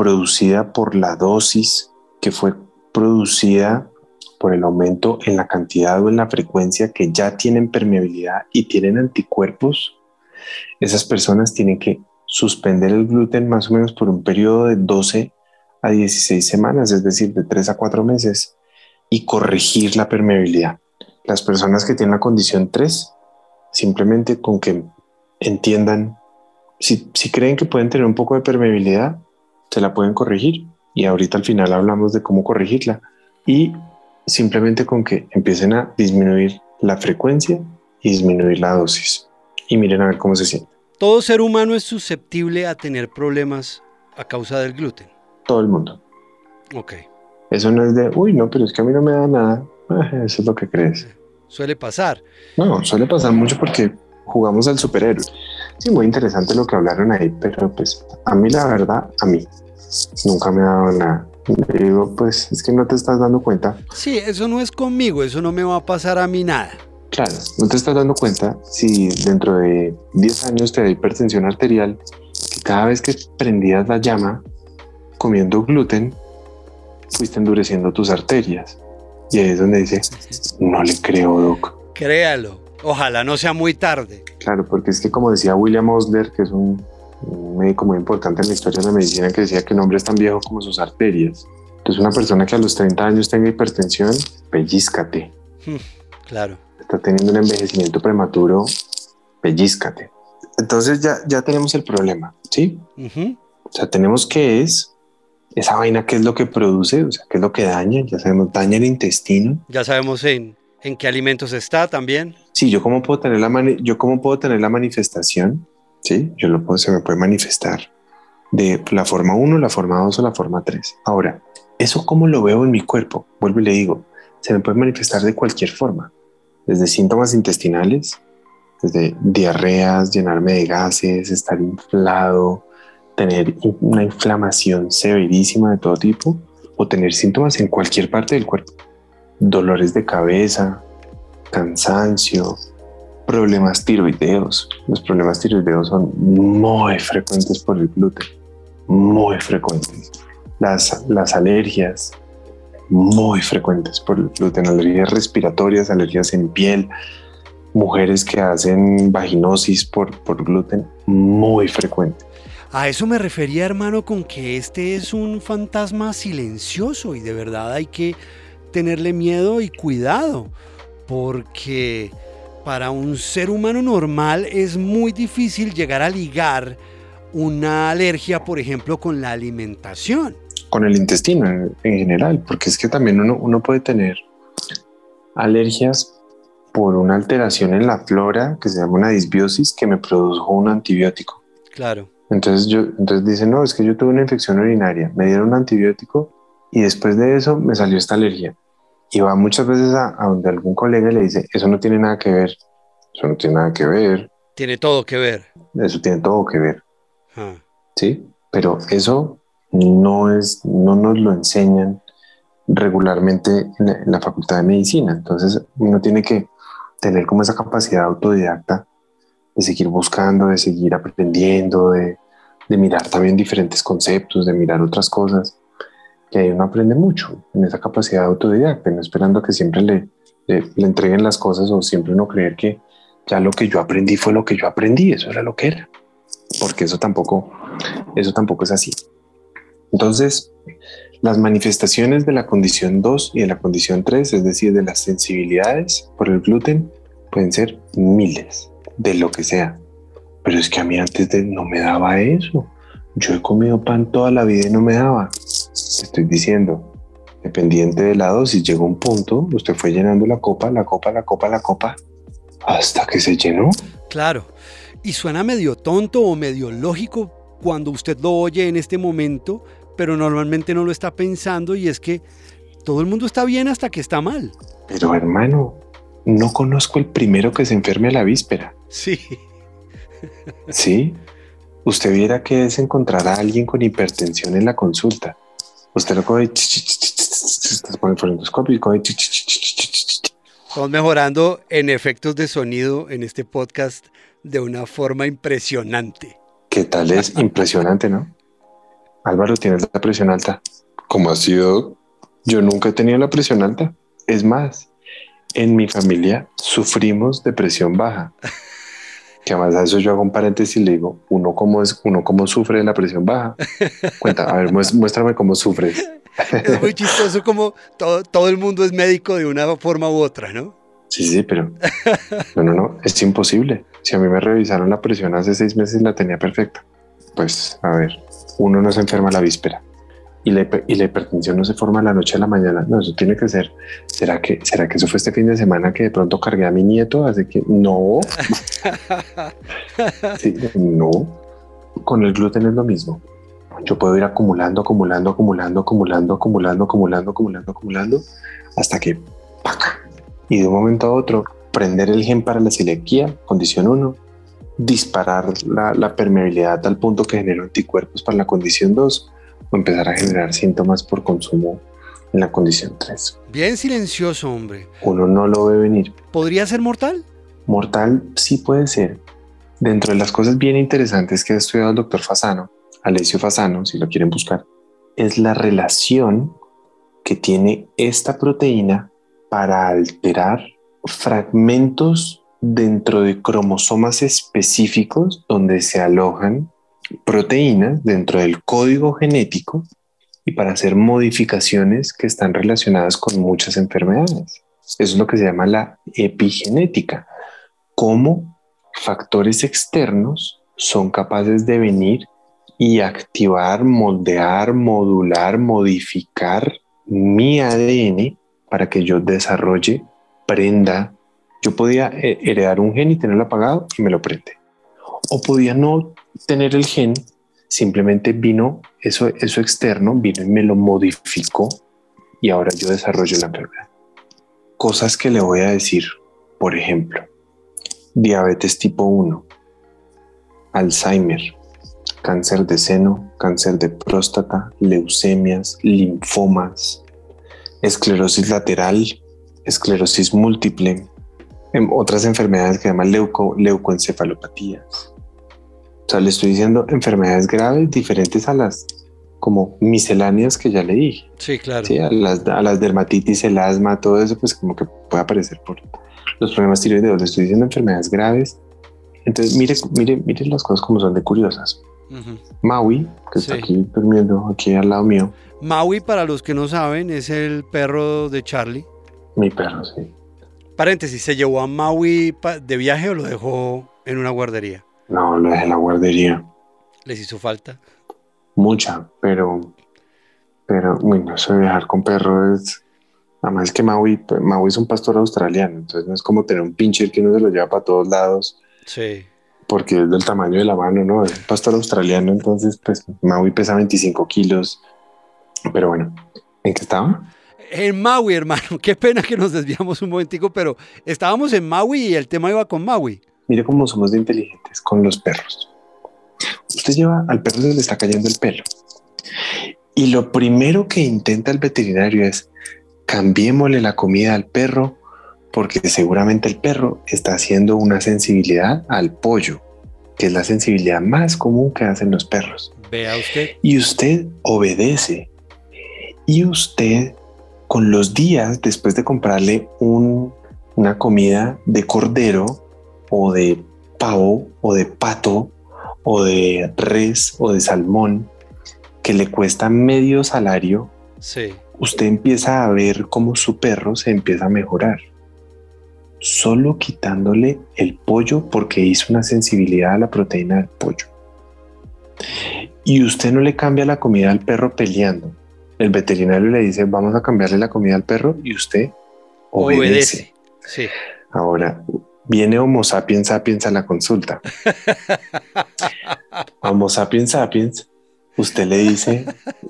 producida por la dosis que fue producida por el aumento en la cantidad o en la frecuencia que ya tienen permeabilidad y tienen anticuerpos, esas personas tienen que suspender el gluten más o menos por un periodo de 12 a 16 semanas, es decir, de 3 a 4 meses, y corregir la permeabilidad. Las personas que tienen la condición 3, simplemente con que entiendan si, creen que pueden tener un poco de permeabilidad, se la pueden corregir. Y ahorita al final hablamos de cómo corregirla. Y simplemente con que empiecen a disminuir la frecuencia y disminuir la dosis. Y miren a ver cómo se siente. Todo ser humano es susceptible a tener problemas a causa del gluten. Todo el mundo. Ok. Eso no es de, uy, no, pero es que a mí no me da nada. Ah, eso es lo que crees. Suele pasar. No, suele pasar mucho porque jugamos al superhéroe. Sí, muy interesante lo que hablaron ahí, pero pues a mí la verdad, a mí nunca me ha dado nada. digo, pues es que no te estás dando cuenta. Sí, eso no es conmigo, eso no me va a pasar a mí nada. Claro, no te estás dando cuenta si dentro de 10 años te da hipertensión arterial, que cada vez que prendías la llama comiendo gluten, fuiste endureciendo tus arterias. Y ahí es donde dice, no le creo, Doc. Créalo. Ojalá no sea muy tarde. Claro, porque es que como decía William Osler, que es un, un médico muy importante en la historia de la medicina, que decía que un hombre es tan viejo como sus arterias. Entonces una persona que a los 30 años tenga hipertensión, pellizcate. Claro. Está teniendo un envejecimiento prematuro, pellizcate. Entonces ya, ya tenemos el problema, ¿sí? Ujú. O sea, tenemos que es esa vaina, qué es lo que produce, o sea, qué es lo que daña, ya sabemos, daña el intestino. Ya sabemos en, en qué alimentos está también. Sí, yo cómo puedo tener la mani- yo cómo puedo tener la manifestación, sí, yo lo puedo, se me puede manifestar de la forma 1, la forma 2 o la forma 3. Ahora, eso cómo lo veo en mi cuerpo, vuelvo y le digo, se me puede manifestar de cualquier forma, desde síntomas intestinales, desde diarreas, llenarme de gases, estar inflado, tener una inflamación severísima de todo tipo o tener síntomas en cualquier parte del cuerpo. Dolores de cabeza, cansancio, problemas tiroideos. Los problemas tiroideos son muy frecuentes por el gluten, muy frecuentes. Las, las alergias, muy frecuentes por el gluten, alergias respiratorias, alergias en piel, mujeres que hacen vaginosis por, por gluten, muy frecuente. A eso me refería, hermano, con que este es un fantasma silencioso y de verdad hay que tenerle miedo y cuidado, porque para un ser humano normal es muy difícil llegar a ligar una alergia, por ejemplo, con la alimentación. con el intestino en, en general, porque es que también uno, uno puede tener alergias por una alteración en la flora que se llama una disbiosis que me produjo un antibiótico. Claro. Entonces yo, entonces dicen, no, es que yo tuve una infección urinaria, me dieron un antibiótico y después de eso me salió esta alergia. Y va muchas veces a, a donde algún colega le dice, eso no tiene nada que ver, eso no tiene nada que ver, Tiene todo que ver. eso tiene todo que ver. Ah, ¿sí? Pero eso no es, no nos lo enseñan regularmente en la, en la facultad de medicina. Entonces uno tiene que tener como esa capacidad autodidacta de seguir buscando, de seguir aprendiendo, de, de mirar también diferentes conceptos, de mirar otras cosas, que uno aprende mucho en esa capacidad autodidacta, no esperando que siempre le, le, le entreguen las cosas o siempre uno creer que ya lo que yo aprendí fue lo que yo aprendí, eso era lo que era, porque eso tampoco, eso tampoco es así. Entonces, las manifestaciones de la condición 2 y de la condición 3, es decir, de las sensibilidades por el gluten, pueden ser miles, de lo que sea. Pero es que a mí antes de no me daba eso. Yo he comido pan toda la vida y no me daba. Estoy diciendo, dependiente de la dosis, llegó un punto, usted fue llenando la copa, la copa, la copa, la copa, hasta que se llenó. claro. Y suena medio tonto o medio lógico cuando usted lo oye en este momento, pero normalmente no lo está pensando y es que todo el mundo está bien hasta que está mal. Pero hermano, no conozco el primero que se enferme a la víspera. Sí. Sí, usted viera que es encontrar a alguien con hipertensión en la consulta. Usted lo coge, estás con el y coge, Estamos mejorando en efectos de sonido en este podcast de una forma impresionante. ¿Qué tal es? Impresionante, ¿no? Álvaro, tienes la presión alta. ¿Cómo ha sido? Yo nunca he tenido la presión alta. Es más, en mi familia sufrimos de presión baja. Que además a eso yo hago un paréntesis y le digo, uno cómo es, uno cómo sufre de la presión baja. Cuenta, a ver, mués- muéstrame cómo sufres. Es muy chistoso como todo, todo el mundo es médico de una forma u otra, ¿no? Sí, sí, pero no, no, no, es imposible. Si a mí me revisaron la presión hace seis meses la tenía perfecta. Pues, a ver, uno no se enferma la víspera y la, hiper- y la hipertensión no se forma la noche a la mañana. No, eso tiene que ser. ¿Será que, ¿Será que eso fue este fin de semana que de pronto cargué a mi nieto? Así que no. Sí, no. Con el gluten es lo mismo. Yo puedo ir acumulando, acumulando, acumulando, acumulando, acumulando, acumulando, acumulando, acumulando, hasta que ¡pac! y de un momento a otro prender el gen para la celiaquía, condición 1, disparar la, la permeabilidad a tal punto que genera anticuerpos para la condición 2 o empezar a generar síntomas por consumo en la condición 3. Bien silencioso, hombre. Uno no lo ve venir. ¿Podría ser mortal? Mortal sí puede ser. Dentro de las cosas bien interesantes que ha estudiado el doctor Fasano, Alessio Fasano, si lo quieren buscar, es la relación que tiene esta proteína para alterar fragmentos dentro de cromosomas específicos donde se alojan proteínas dentro del código genético y para hacer modificaciones que están relacionadas con muchas enfermedades. Eso es lo que se llama la epigenética, cómo factores externos son capaces de venir y activar, moldear, modular, modificar mi ADN para que yo desarrolle, prenda. Yo podía eh, heredar un gen y tenerlo apagado y me lo prende. O podía no tener el gen, simplemente vino eso, eso externo, vino y me lo modificó y ahora yo desarrollo la enfermedad. Cosas que le voy a decir, por ejemplo, diabetes tipo 1, Alzheimer, cáncer de seno, cáncer de próstata, leucemias, linfomas, esclerosis lateral, esclerosis múltiple, em, otras enfermedades que llaman leuco, leucoencefalopatías. O sea, le estoy diciendo enfermedades graves diferentes a las como misceláneas que ya le dije. Sí, claro. Sí, a las, a las dermatitis, el asma, todo eso, pues como que puede aparecer por los problemas tiroideos. Le estoy diciendo enfermedades graves. Entonces, mire, mire, mire las cosas como son de curiosas. Maui, que está aquí durmiendo aquí al lado mío. Maui, para los que no saben, es el perro de Charlie. Mi perro, sí. Paréntesis, ¿se llevó a Maui de viaje o lo dejó en una guardería? No, lo dejé en la guardería. ¿Les hizo falta? Mucha, pero, pero, uy, no sé, viajar con perro es, además es que Maui, Maui es un pastor australiano, entonces no es como tener un pincher que uno se lo lleva para todos lados. Sí. Porque es del tamaño de la mano, ¿no? Es un pastor australiano, entonces, pues, Maui pesa 25 kilos. Pero bueno, ¿en qué estaba? En Maui, hermano. Qué pena que nos desviamos un momentico, pero estábamos en Maui y el tema iba con Maui. Mire cómo somos de inteligentes con los perros. Usted lleva al perro se le está cayendo el pelo. Y lo primero que intenta el veterinario es cambiémosle la comida al perro porque seguramente el perro está haciendo una sensibilidad al pollo, que es la sensibilidad más común que hacen los perros. Vea usted. Y usted obedece. Y usted, con los días después de comprarle una comida de cordero o de pavo o de pato o de res o de salmón que le cuesta medio salario, sí. usted empieza a ver cómo su perro se empieza a mejorar. Solo quitándole el pollo porque hizo una sensibilidad a la proteína del pollo. Y usted no le cambia la comida al perro peleando. El veterinario le dice, vamos a cambiarle la comida al perro y usted obedece. obedece. Sí. Ahora, viene Homo sapiens sapiens a la consulta. Homo sapiens sapiens, usted le dice,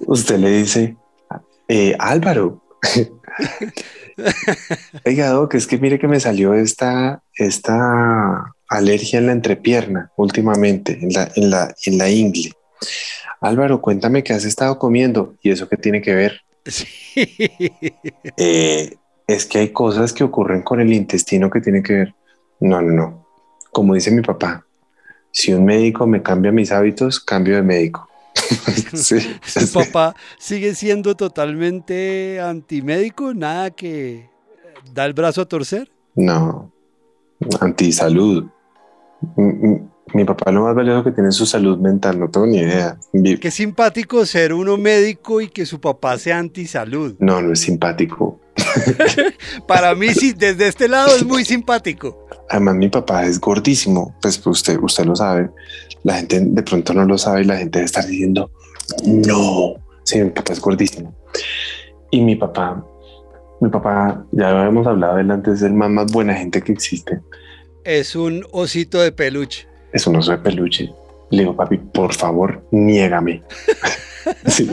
usted le dice, eh, Álvaro, oiga, que es que mire que me salió esta, esta alergia en la entrepierna últimamente, en la, en la, en la ingle. Álvaro, cuéntame qué has estado comiendo y eso qué tiene que ver. Sí. Eh, es que hay cosas que ocurren con el intestino que tienen que ver. No, no, no. Como dice mi papá, si un médico me cambia mis hábitos, cambio de médico. sí, Su papá sigue siendo totalmente antimédico, nada que da el brazo a torcer. No, antisalud. Mi papá lo más valioso que tiene es su salud mental, no tengo ni idea. Qué simpático ser uno médico y que su papá sea antisalud. No, no es simpático. Para mí sí, desde este lado es muy simpático. Además, mi papá es gordísimo, pues usted, usted lo sabe. La gente de pronto no lo sabe y la gente debe estar diciendo, no, sí, mi papá es gordísimo. Y mi papá, mi papá, ya habíamos hablado de él antes, es el más, más buena gente que existe. Es un osito de peluche. Es un oso de peluche. Le digo, papi, por favor, niégame. sí.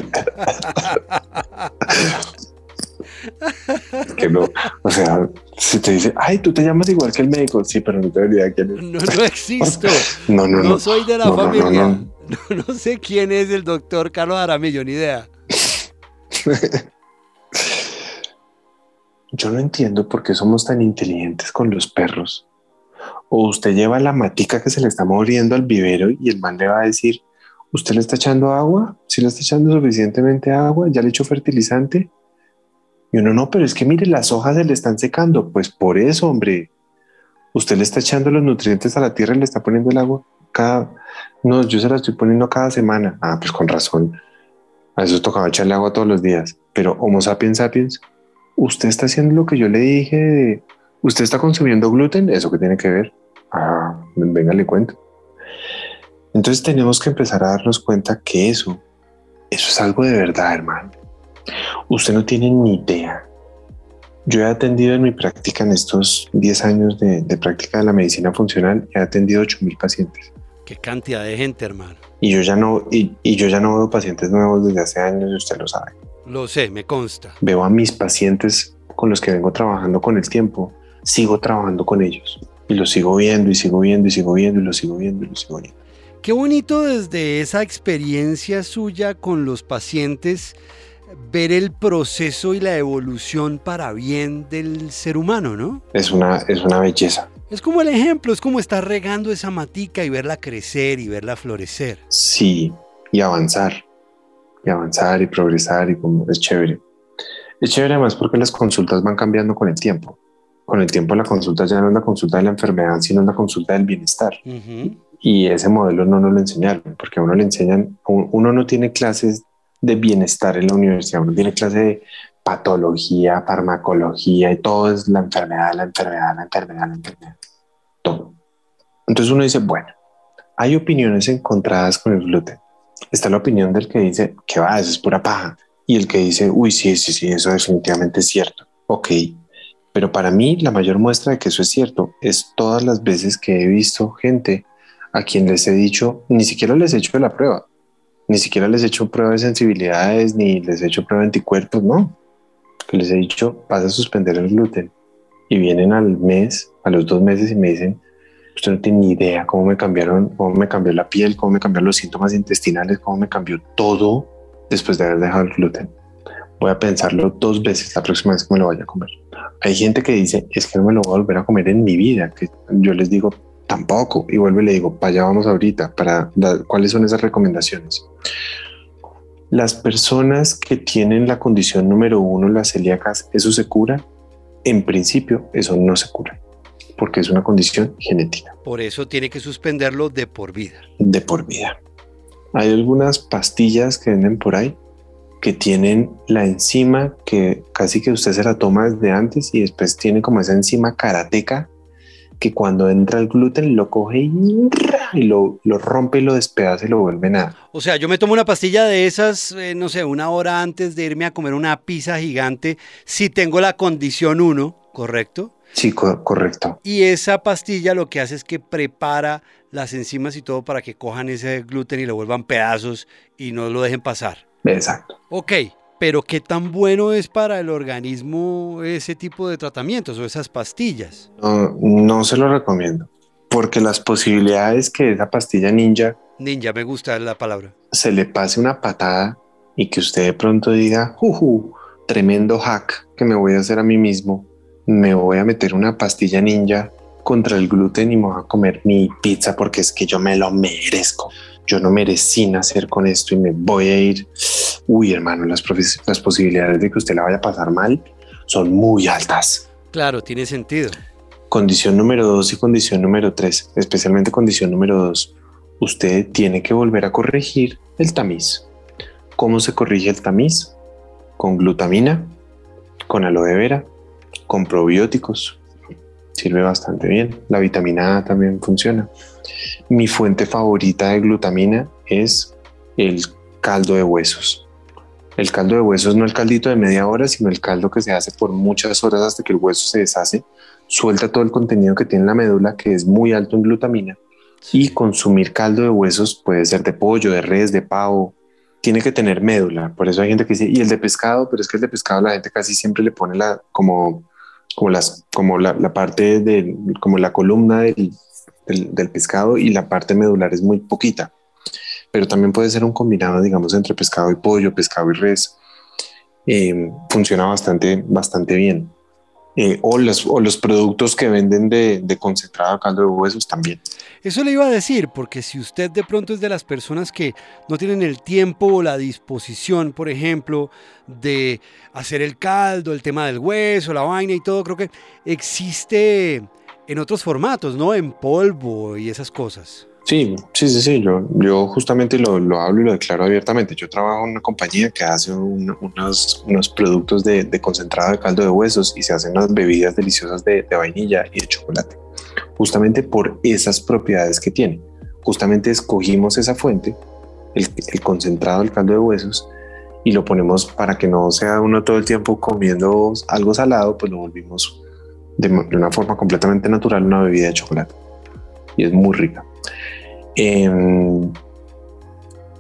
que no, o sea, si te dice, ay, tú te llamas igual que el médico, sí, pero no te idea quién es. No, no existo. no, no, no. No soy de la familia. No, no, sé quién es el doctor Carlos Aramillo, ni idea. Yo no entiendo por qué somos tan inteligentes con los perros. O usted lleva la matica que se le está muriendo al vivero y el man le va a decir, ¿usted le está echando agua? ¿Si le está echando suficientemente agua? ¿Ya le echó fertilizante? Y uno no, pero es que mire, las hojas se le están secando. Pues por eso, hombre, usted le está echando los nutrientes a la tierra y le está poniendo el agua cada... No, yo se la estoy poniendo cada semana. Ah, pues con razón. A eso tocaba echarle agua todos los días. Pero Homo sapiens sapiens, usted está haciendo lo que yo le dije. Usted está consumiendo gluten. ¿Eso que tiene que ver? Ah, venga, le cuento. Entonces tenemos que empezar a darnos cuenta que eso, eso es algo de verdad, hermano. Usted no tiene ni idea. Yo he atendido en mi práctica, en estos 10 años de, práctica de la medicina funcional, he atendido 8.000 pacientes. Qué cantidad de gente, hermano. Y yo ya no, y, y, yo ya no veo pacientes nuevos desde hace años, y usted lo sabe. Lo sé, me consta. Veo a mis pacientes con los que vengo trabajando con el tiempo, sigo trabajando con ellos y los sigo viendo y sigo viendo y sigo viendo y los sigo viendo y los sigo viendo. Qué bonito desde esa experiencia suya con los pacientes ver el proceso y la evolución para bien del ser humano, ¿no? Es una, es una belleza. Es como el ejemplo, es como estar regando esa matica y verla crecer y verla florecer. Sí, y avanzar, y avanzar y progresar y como es chévere. Es chévere además porque las consultas van cambiando con el tiempo. Con el tiempo la consulta ya no es la consulta de la enfermedad, sino la consulta del bienestar. Y ese modelo no nos lo enseñaron, porque a uno le enseñan, uno no tiene clases de bienestar en la universidad, uno tiene clase de patología, farmacología y todo es la enfermedad, la enfermedad, la enfermedad, la enfermedad, todo. Entonces uno dice, bueno, hay opiniones encontradas con el gluten. Está la opinión del que dice que va, eso es pura paja. Y el que dice, uy, sí, sí, sí, eso definitivamente es cierto. Ok. Pero para mí la mayor muestra de que eso es cierto es todas las veces que he visto gente a quien les he dicho, ni siquiera les he hecho la prueba, ni siquiera les he hecho prueba de sensibilidades, ni les he hecho prueba de anticuerpos, no. Que les he dicho, vas a suspender el gluten. Y vienen al mes, a los dos meses y me dicen, usted no tiene ni idea cómo me cambiaron, cómo me cambió la piel, cómo me cambiaron los síntomas intestinales, cómo me cambió todo después de haber dejado el gluten. Voy a pensarlo dos veces la próxima vez que me lo vaya a comer. Hay gente que dice, es que no me lo voy a volver a comer en mi vida, que yo les digo, tampoco. Y vuelvo y le digo, para allá vamos ahorita, para cuáles son esas recomendaciones. Las personas que tienen la condición número uno, las celíacas, ¿eso se cura? En principio, eso no se cura, porque es una condición genética. Por eso tiene que suspenderlo de por vida. De por vida. Hay algunas pastillas que venden por ahí que tienen la enzima que casi que usted se la toma desde antes y después tiene como esa enzima karateca que cuando entra el gluten lo coge y, lo, rompe y lo despedaza y lo vuelve nada. O sea, yo me tomo una pastilla de esas, eh, no sé, una hora antes de irme a comer una pizza gigante, si tengo la condición 1, ¿correcto? Sí, correcto. Y esa pastilla lo que hace es que prepara las enzimas y todo para que cojan ese gluten y lo vuelvan pedazos y no lo dejen pasar. Exacto. Ok, pero ¿qué tan bueno es para el organismo ese tipo de tratamientos o esas pastillas? No, no se lo recomiendo, porque las posibilidades que esa pastilla ninja... Ninja, me gusta la palabra. Se le pase una patada y que usted de pronto diga, Juju, tremendo hack que me voy a hacer a mí mismo, me voy a meter una pastilla ninja contra el gluten y me voy a comer mi pizza porque es que yo me lo merezco. Yo no merecí nacer con esto y me voy a ir uy, hermano, las, las posibilidades de que usted la vaya a pasar mal son muy altas. Claro, tiene sentido. Condición número dos y condición número tres, especialmente condición número dos, usted tiene que volver a corregir el tamiz. ¿Cómo se corrige el tamiz? Con glutamina, con aloe vera, con probióticos. Sirve bastante bien. La vitamina A también funciona. Mi fuente favorita de glutamina es el caldo de huesos. El caldo de huesos no el caldito de media hora, sino el caldo que se hace por muchas horas hasta que el hueso se deshace, suelta todo el contenido que tiene la médula, que es muy alto en glutamina, y consumir caldo de huesos puede ser de pollo, de res, de pavo, tiene que tener médula. Por eso hay gente que dice, y el de pescado, pero es que el de pescado la gente casi siempre le pone la, como, como, las, como la, parte de, como la columna del, del pescado y la parte medular es muy poquita pero también puede ser un combinado, digamos, entre pescado y pollo, pescado y res. Eh, funciona bastante, bastante bien. Eh, o, los, los productos que venden de, de concentrado caldo de huesos también. Eso le iba a decir, porque si usted de pronto es de las personas que no tienen el tiempo o la disposición, por ejemplo, de hacer el caldo, el tema del hueso, la vaina y todo, creo que existe en otros formatos, ¿no? En polvo y esas cosas. Sí, sí, sí, sí. Yo, yo justamente lo, lo, hablo y lo declaro abiertamente. Yo trabajo en una compañía que hace unos, unos, productos de, de, concentrado de caldo de huesos y se hacen unas bebidas deliciosas de, de, vainilla y de chocolate, justamente por esas propiedades que tiene. Justamente escogimos esa fuente, el, el concentrado del caldo de huesos, y lo ponemos para que no sea uno todo el tiempo comiendo algo salado, pues lo volvimos de, una forma completamente natural una bebida de chocolate. Y es muy rica. Em,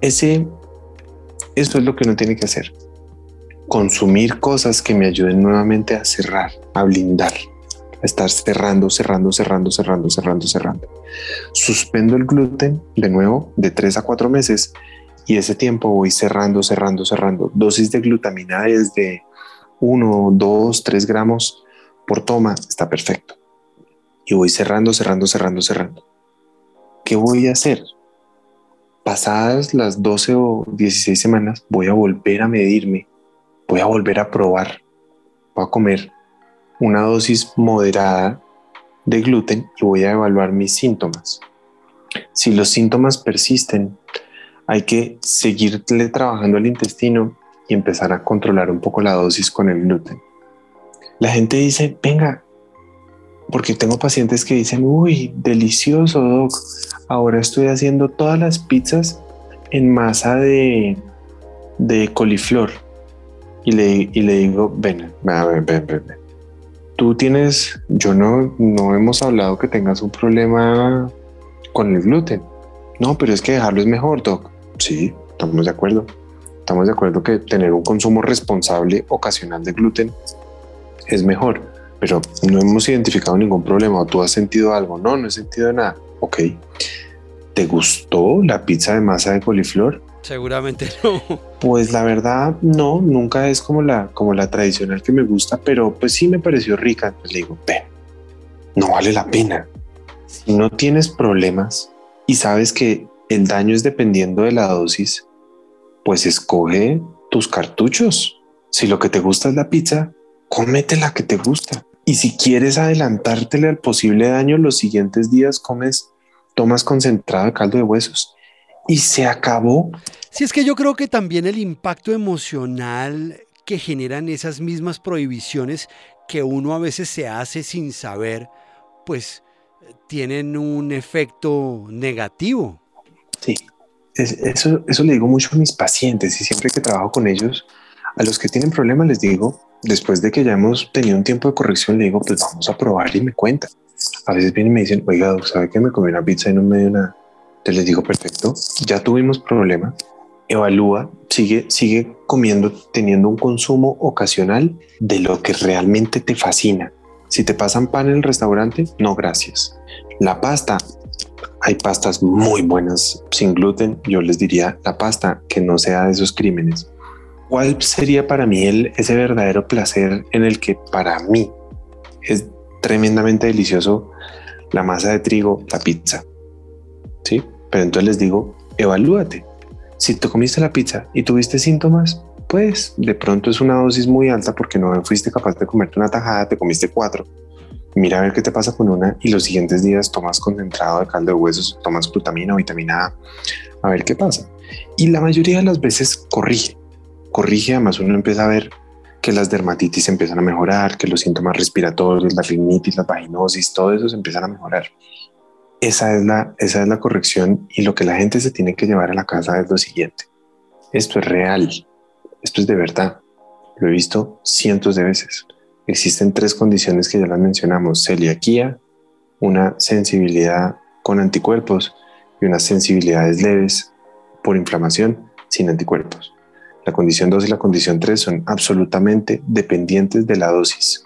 ese, eso es lo que uno tiene que hacer. Consumir cosas que me ayuden nuevamente a cerrar, a blindar, a estar cerrando, cerrando, cerrando, cerrando, cerrando, cerrando. Suspendo el gluten de nuevo de tres a cuatro meses y ese tiempo voy cerrando, cerrando, cerrando. Dosis de glutamina desde 1, 2, 3 gramos por toma está perfecto. Y voy cerrando, cerrando, cerrando, cerrando. ¿qué voy a hacer? Pasadas las 12 o 16 semanas, voy a volver a medirme, voy a volver a probar, voy a comer una dosis moderada de gluten y voy a evaluar mis síntomas. Si los síntomas persisten, hay que seguirle trabajando el intestino y empezar a controlar un poco la dosis con el gluten. La gente dice, venga, porque tengo pacientes que dicen, uy, delicioso, doc. Ahora estoy haciendo todas las pizzas en masa de, de coliflor. Y le, y le digo, ven, ven, ven, ven, ven. Tú tienes, yo no, no hemos hablado que tengas un problema con el gluten. No, pero es que dejarlo es mejor, doc. Sí, estamos de acuerdo. Estamos de acuerdo que tener un consumo responsable ocasional de gluten es mejor pero no hemos identificado ningún problema. ¿O tú has sentido algo? No, no he sentido nada. Ok. ¿Te gustó la pizza de masa de coliflor? Seguramente no. Pues la verdad, no, nunca es como la, como la tradicional que me gusta, pero pues sí me pareció rica. Entonces le digo, no vale la pena. Si no tienes problemas y sabes que el daño es dependiendo de la dosis, pues escoge tus cartuchos. Si lo que te gusta es la pizza, cómete la que te gusta. Y si quieres adelantártele al posible daño, los siguientes días comes, tomas concentrado de caldo de huesos y se acabó. Si es que yo creo que también el impacto emocional que generan esas mismas prohibiciones que uno a veces se hace sin saber, pues tienen un efecto negativo. Sí, eso, eso le digo mucho a mis pacientes y siempre que trabajo con ellos, a los que tienen problemas les digo, después de que ya hemos tenido un tiempo de corrección, le digo, pues vamos a probar y me cuenta. A veces vienen y me dicen, oiga, ¿sabe que me comí una pizza y no me dio nada? Entonces les digo, perfecto, ya tuvimos problema, evalúa, sigue, sigue comiendo, teniendo un consumo ocasional de lo que realmente te fascina. Si te pasan pan en el restaurante, no gracias. La pasta, hay pastas muy buenas sin gluten. Yo les diría la pasta que no sea de esos crímenes. ¿Cuál sería para mí el, ese verdadero placer en el que para mí es tremendamente delicioso la masa de trigo, la pizza? Sí, pero entonces les digo, evalúate. Si te comiste la pizza y tuviste síntomas, pues de pronto es una dosis muy alta porque no fuiste capaz de comerte una tajada, te comiste cuatro. Mira a ver qué te pasa con una y los siguientes días tomas concentrado de caldo de huesos, tomas glutamina vitamina A, a ver qué pasa. Y la mayoría de las veces corrige corrige, además uno empieza a ver que las dermatitis empiezan a mejorar, que los síntomas respiratorios, la rinitis, la vaginosis, todo eso se empiezan a mejorar. Esa es, la, esa es la corrección y lo que la gente se tiene que llevar a la casa es lo siguiente. Esto es real, esto es de verdad. Lo he visto cientos de veces. Existen tres condiciones que ya las mencionamos, celiaquía, una sensibilidad con anticuerpos y unas sensibilidades leves por inflamación sin anticuerpos. La condición 2 y la condición 3 son absolutamente dependientes de la dosis.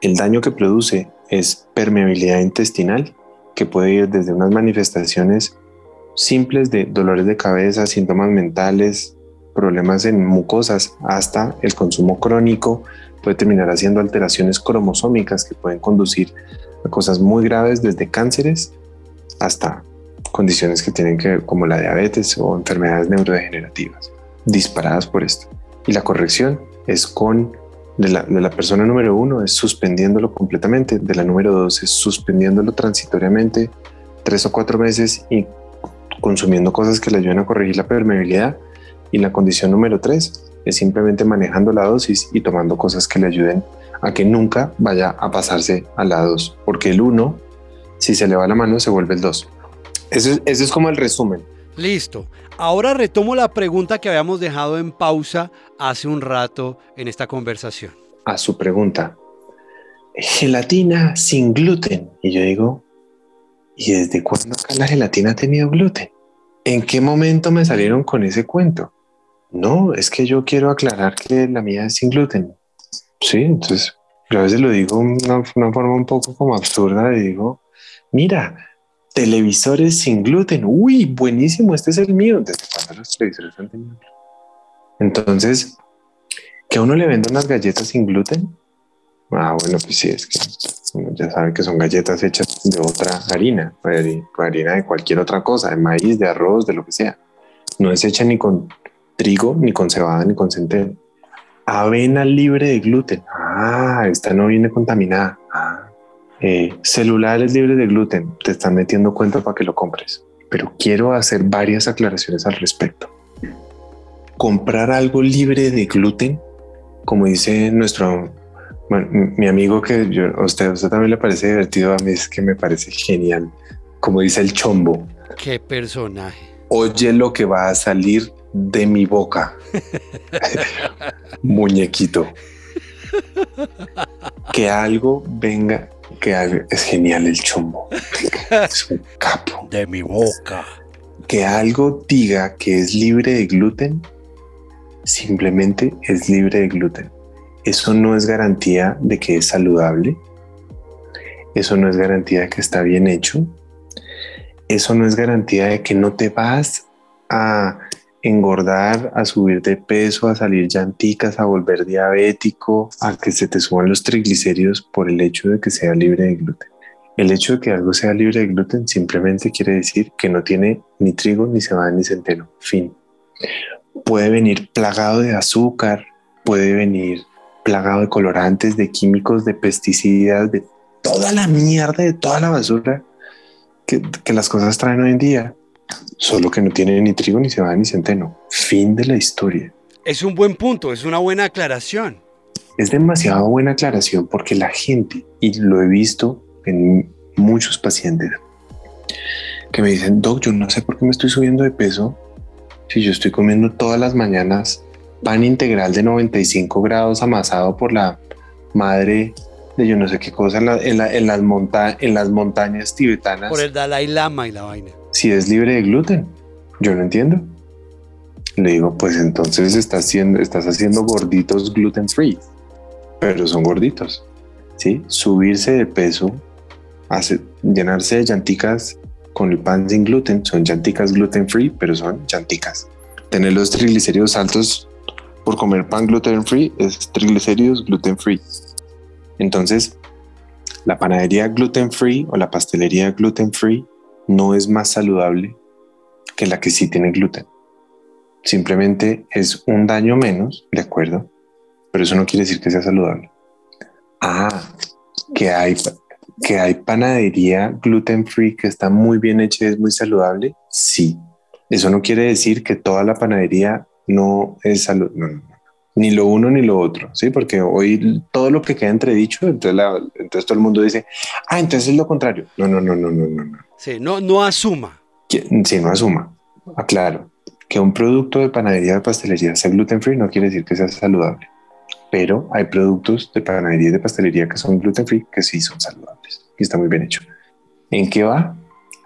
El daño que produce es permeabilidad intestinal, que puede ir desde unas manifestaciones simples de dolores de cabeza, síntomas mentales, problemas en mucosas, hasta el consumo crónico, puede terminar haciendo alteraciones cromosómicas que pueden conducir a cosas muy graves desde cánceres hasta condiciones que tienen que ver como la diabetes o enfermedades neurodegenerativas disparadas por esto. Y la corrección es con de la, de la, persona número uno es suspendiéndolo completamente, de la número dos es suspendiéndolo transitoriamente tres o cuatro meses y consumiendo cosas que le ayuden a corregir la permeabilidad. Y la condición número tres es simplemente manejando la dosis y tomando cosas que le ayuden a que nunca vaya a pasarse a la dos, porque el uno, si se le va la mano, se vuelve el dos. Ese, ese es como el resumen. Listo. Ahora retomo la pregunta que habíamos dejado en pausa hace un rato en esta conversación. A su pregunta, gelatina sin gluten. Y yo digo, ¿y desde cuándo acá la gelatina ha tenido gluten? ¿En qué momento me salieron con ese cuento? No, es que yo quiero aclarar que la mía es sin gluten. Sí, entonces yo a veces lo digo de una, una forma un poco como absurda y digo, mira, televisores sin gluten. Uy, buenísimo, este es el mío. ¿Desde cuándo los televisores han tenido Entonces, que a uno le venda unas galletas sin gluten. Ah, bueno, pues sí, es que ya saben que son galletas hechas de otra harina, harina de cualquier otra cosa, de maíz, de arroz, de lo que sea. No es hecha ni con trigo, ni con cebada, ni con centeno. Avena libre de gluten. Ah, esta no viene contaminada. Ah, eh, celulares libres de gluten, te están metiendo cuenta para que lo compres. Pero quiero hacer varias aclaraciones al respecto. Comprar algo libre de gluten, como dice nuestro, mi amigo que yo, a usted, usted también le parece divertido, a mí es que me parece genial, como dice el chombo. Qué personaje. Oye lo que va a salir de mi boca. Muñequito. que algo venga que es genial el chombo. es un capo. De mi boca. Que algo diga que es libre de gluten, simplemente es libre de gluten. Eso no es garantía de que es saludable. Eso no es garantía de que está bien hecho. Eso no es garantía de que no te vas a engordar, a subir de peso, a salir llanticas, a volver diabético, a que se te suban los triglicéridos por el hecho de que sea libre de gluten. El hecho de que algo sea libre de gluten simplemente quiere decir que no tiene ni trigo, ni cebada, ni centeno. Fin. Puede venir plagado de azúcar, puede venir plagado de colorantes, de químicos, de pesticidas, de toda la mierda, de toda la basura que, que las cosas traen hoy en día solo que no tiene ni trigo, ni cebada, ni centeno. Fin de la historia. Es un buen punto, es una buena aclaración. Es demasiado buena aclaración porque la gente, y lo he visto en muchos pacientes, que me dicen, Doc, yo no sé por qué me estoy subiendo de peso si yo estoy comiendo todas las mañanas pan integral de 95 grados amasado por la madre de yo no sé qué cosa en, en, las, en las montañas tibetanas. Por el Dalai Lama y la vaina si es libre de gluten. Yo no entiendo. Le digo, pues entonces estás haciendo, estás haciendo gorditos gluten free, pero son gorditos. ¿sí? Subirse de peso, hace, llenarse de llanticas con el pan sin gluten, son llanticas gluten free, pero son llanticas. Tener los triglicéridos altos por comer pan gluten free es triglicéridos gluten free. Entonces, la panadería gluten free o la pastelería gluten free no es más saludable que la que sí tiene gluten. Simplemente es un daño menos, ¿de acuerdo? Pero eso no quiere decir que sea saludable. Ah, que hay, que hay panadería gluten free que está muy bien hecha y es muy saludable. Sí. Eso no quiere decir que toda la panadería no es saludable. Ni lo uno ni lo otro, ¿sí? Porque hoy todo lo que queda entredicho, entonces, entonces todo el mundo dice, ah, entonces es lo contrario. No, no, no, no, no, no. no. Sí, no, no asuma. sí, no asuma. Aclaro que un producto de panadería o de pastelería sea gluten free no quiere decir que sea saludable. Pero hay productos de panadería y de pastelería que son gluten free que sí son saludables y está muy bien hecho. ¿En qué va?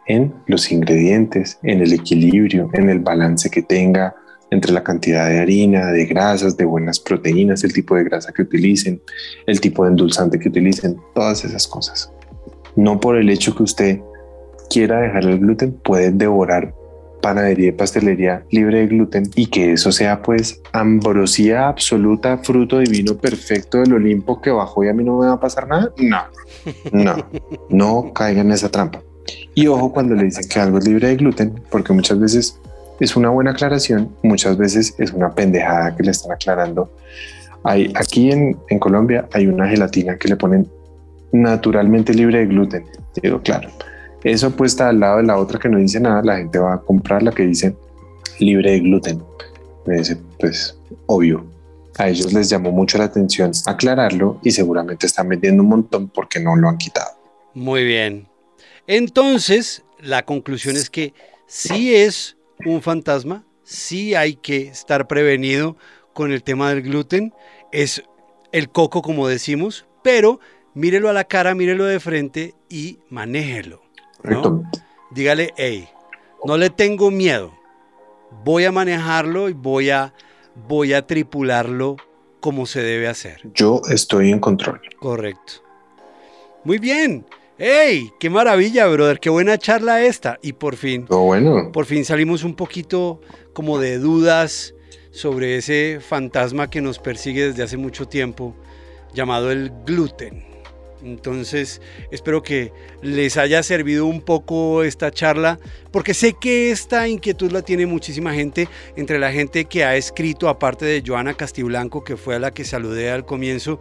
En los ingredientes, en el equilibrio, en el balance que tenga entre la cantidad de harina, de grasas, de buenas proteínas, el tipo de grasa que utilicen, el tipo de endulzante que utilicen, todas esas cosas. No por el hecho que usted quiera dejar el gluten puede devorar panadería y pastelería libre de gluten y que eso sea pues ambrosía absoluta, fruto divino perfecto del Olimpo que bajó y a mí no me va a pasar nada. No, no, no caiga en esa trampa. Y ojo cuando le dicen que algo es libre de gluten, porque muchas veces es una buena aclaración, muchas veces es una pendejada que le están aclarando. Hay, aquí en, Colombia hay una gelatina que le ponen naturalmente libre de gluten. Digo, claro, eso puesta al lado de la otra que no dice nada, la gente va a comprar la que dice libre de gluten. Me dice, pues obvio, a ellos les llamó mucho la atención aclararlo y seguramente están vendiendo un montón porque no lo han quitado. Muy bien. Entonces, la conclusión es que sí es un fantasma, sí hay que estar prevenido con el tema del gluten, es el coco como decimos, pero mírelo a la cara, mírelo de frente y manéjelo. Dígale, hey, no le tengo miedo, voy a manejarlo y voy a, voy a tripularlo como se debe hacer. Yo estoy en control. Correcto. Muy bien. ¡Ey! ¡Qué maravilla, brother! ¡Qué buena charla esta! Y por fin. bueno. Por fin salimos un poquito como de dudas sobre ese fantasma que nos persigue desde hace mucho tiempo, llamado el gluten. Entonces, espero que les haya servido un poco esta charla, porque sé que esta inquietud la tiene muchísima gente, entre la gente que ha escrito, aparte de Joana Castiblanco, que fue a la que saludé al comienzo.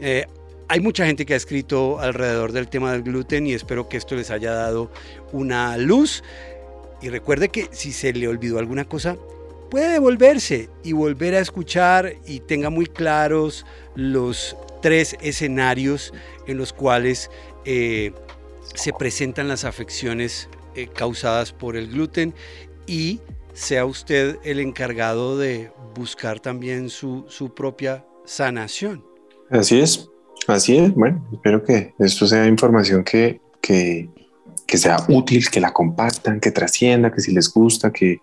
Eh, hay mucha gente que ha escrito alrededor del tema del gluten y espero que esto les haya dado una luz. Y recuerde que si se le olvidó alguna cosa, puede devolverse y volver a escuchar y tenga muy claros los tres escenarios en los cuales eh, se presentan las afecciones eh, causadas por el gluten y sea usted el encargado de buscar también su, su propia sanación. Así es. Así es, bueno, espero que esto sea información que, que, sea útil, que la compartan, que trascienda, que si les gusta, que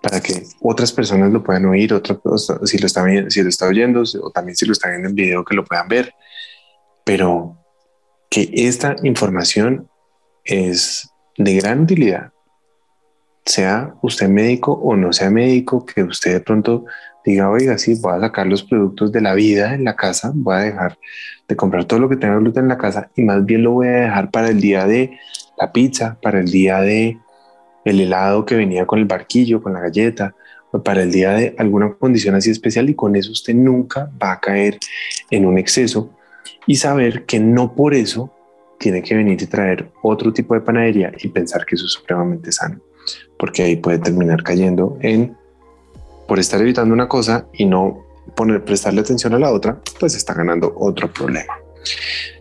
para que otras personas lo puedan oír, otra, si lo está si lo está oyendo o también si lo están viendo en video que lo puedan ver, pero que esta información es de gran utilidad, sea usted médico o no sea médico, que usted de pronto diga, oiga, sí, voy a sacar los productos de la vida en la casa, voy a dejar de comprar todo lo que tenga gluten en la casa y más bien lo voy a dejar para el día de la pizza, para el día de el helado que venía con el barquillo, con la galleta, o para el día de alguna condición así especial y con eso usted nunca va a caer en un exceso. Y saber que no por eso tiene que venir y traer otro tipo de panadería y pensar que eso es supremamente sano, porque ahí puede terminar cayendo en por estar evitando una cosa y no poner, prestarle atención a la otra, pues está ganando otro problema.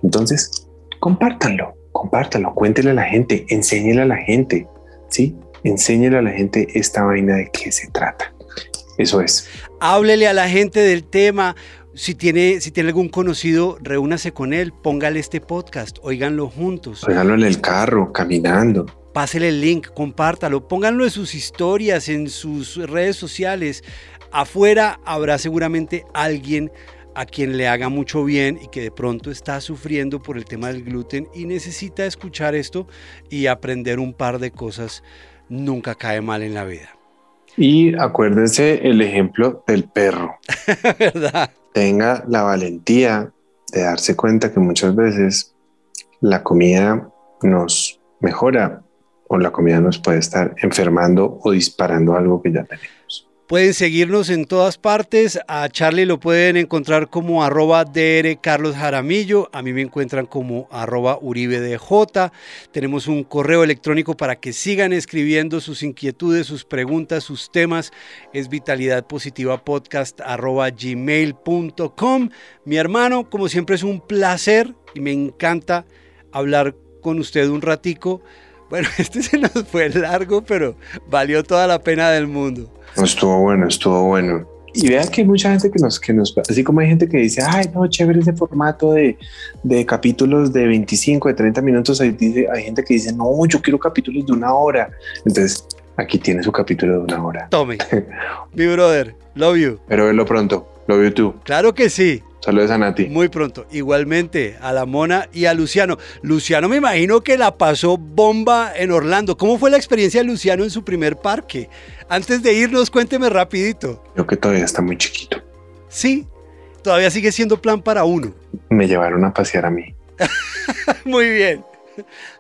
Entonces, compártanlo, compártanlo, cuéntenle a la gente, enséñele a la gente, ¿sí? Enséñele a la gente esta vaina de qué se trata. Eso es. Háblele a la gente del tema. Si tiene, si tiene algún conocido, reúnase con él, póngale este podcast, oíganlo juntos. Oíganlo en el carro, caminando pásele el link, compártalo, pónganlo en sus historias, en sus redes sociales. Afuera habrá seguramente alguien a quien le haga mucho bien y que de pronto está sufriendo por el tema del gluten y necesita escuchar esto y aprender un par de cosas. Nunca cae mal en la vida. Y acuérdense el ejemplo del perro. ¿Verdad? Tenga la valentía de darse cuenta que muchas veces la comida nos mejora o la comida nos puede estar enfermando o disparando algo que ya tenemos. Pueden seguirnos en todas partes. A Charlie lo pueden encontrar como arroba DR Carlos Jaramillo. A mí me encuentran como arroba Uribe DJ. Tenemos un correo electrónico para que sigan escribiendo sus inquietudes, sus preguntas, sus temas. Es vitalidad positiva podcast arroba gmail.com. Mi hermano, como siempre es un placer y me encanta hablar con usted un ratico. Bueno, este se nos fue largo, pero valió toda la pena del mundo. Estuvo bueno, estuvo bueno. Y vea que hay mucha gente que nos, que nos, así como hay gente que dice, ay, no, chévere ese formato de, de capítulos de 25, de 30 minutos, hay, dice, hay gente que dice, no, yo quiero capítulos de una hora. Entonces, aquí tiene su capítulo de una hora. Tome, mi brother, love you. Pero verlo pronto, love you too. Claro que sí. Saludos a Nati. Muy pronto. Igualmente a la Mona y a Luciano. Luciano me imagino que la pasó bomba en Orlando. ¿Cómo fue la experiencia de Luciano en su primer parque? Antes de irnos, cuénteme rapidito. Creo que todavía está muy chiquito. Sí, todavía sigue siendo plan para uno. Me llevaron a pasear a mí. muy bien.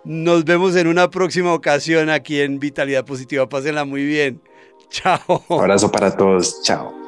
Nos vemos en una próxima ocasión aquí en Vitalidad Positiva. Pásenla muy bien. Chao. Abrazo para todos. Chao.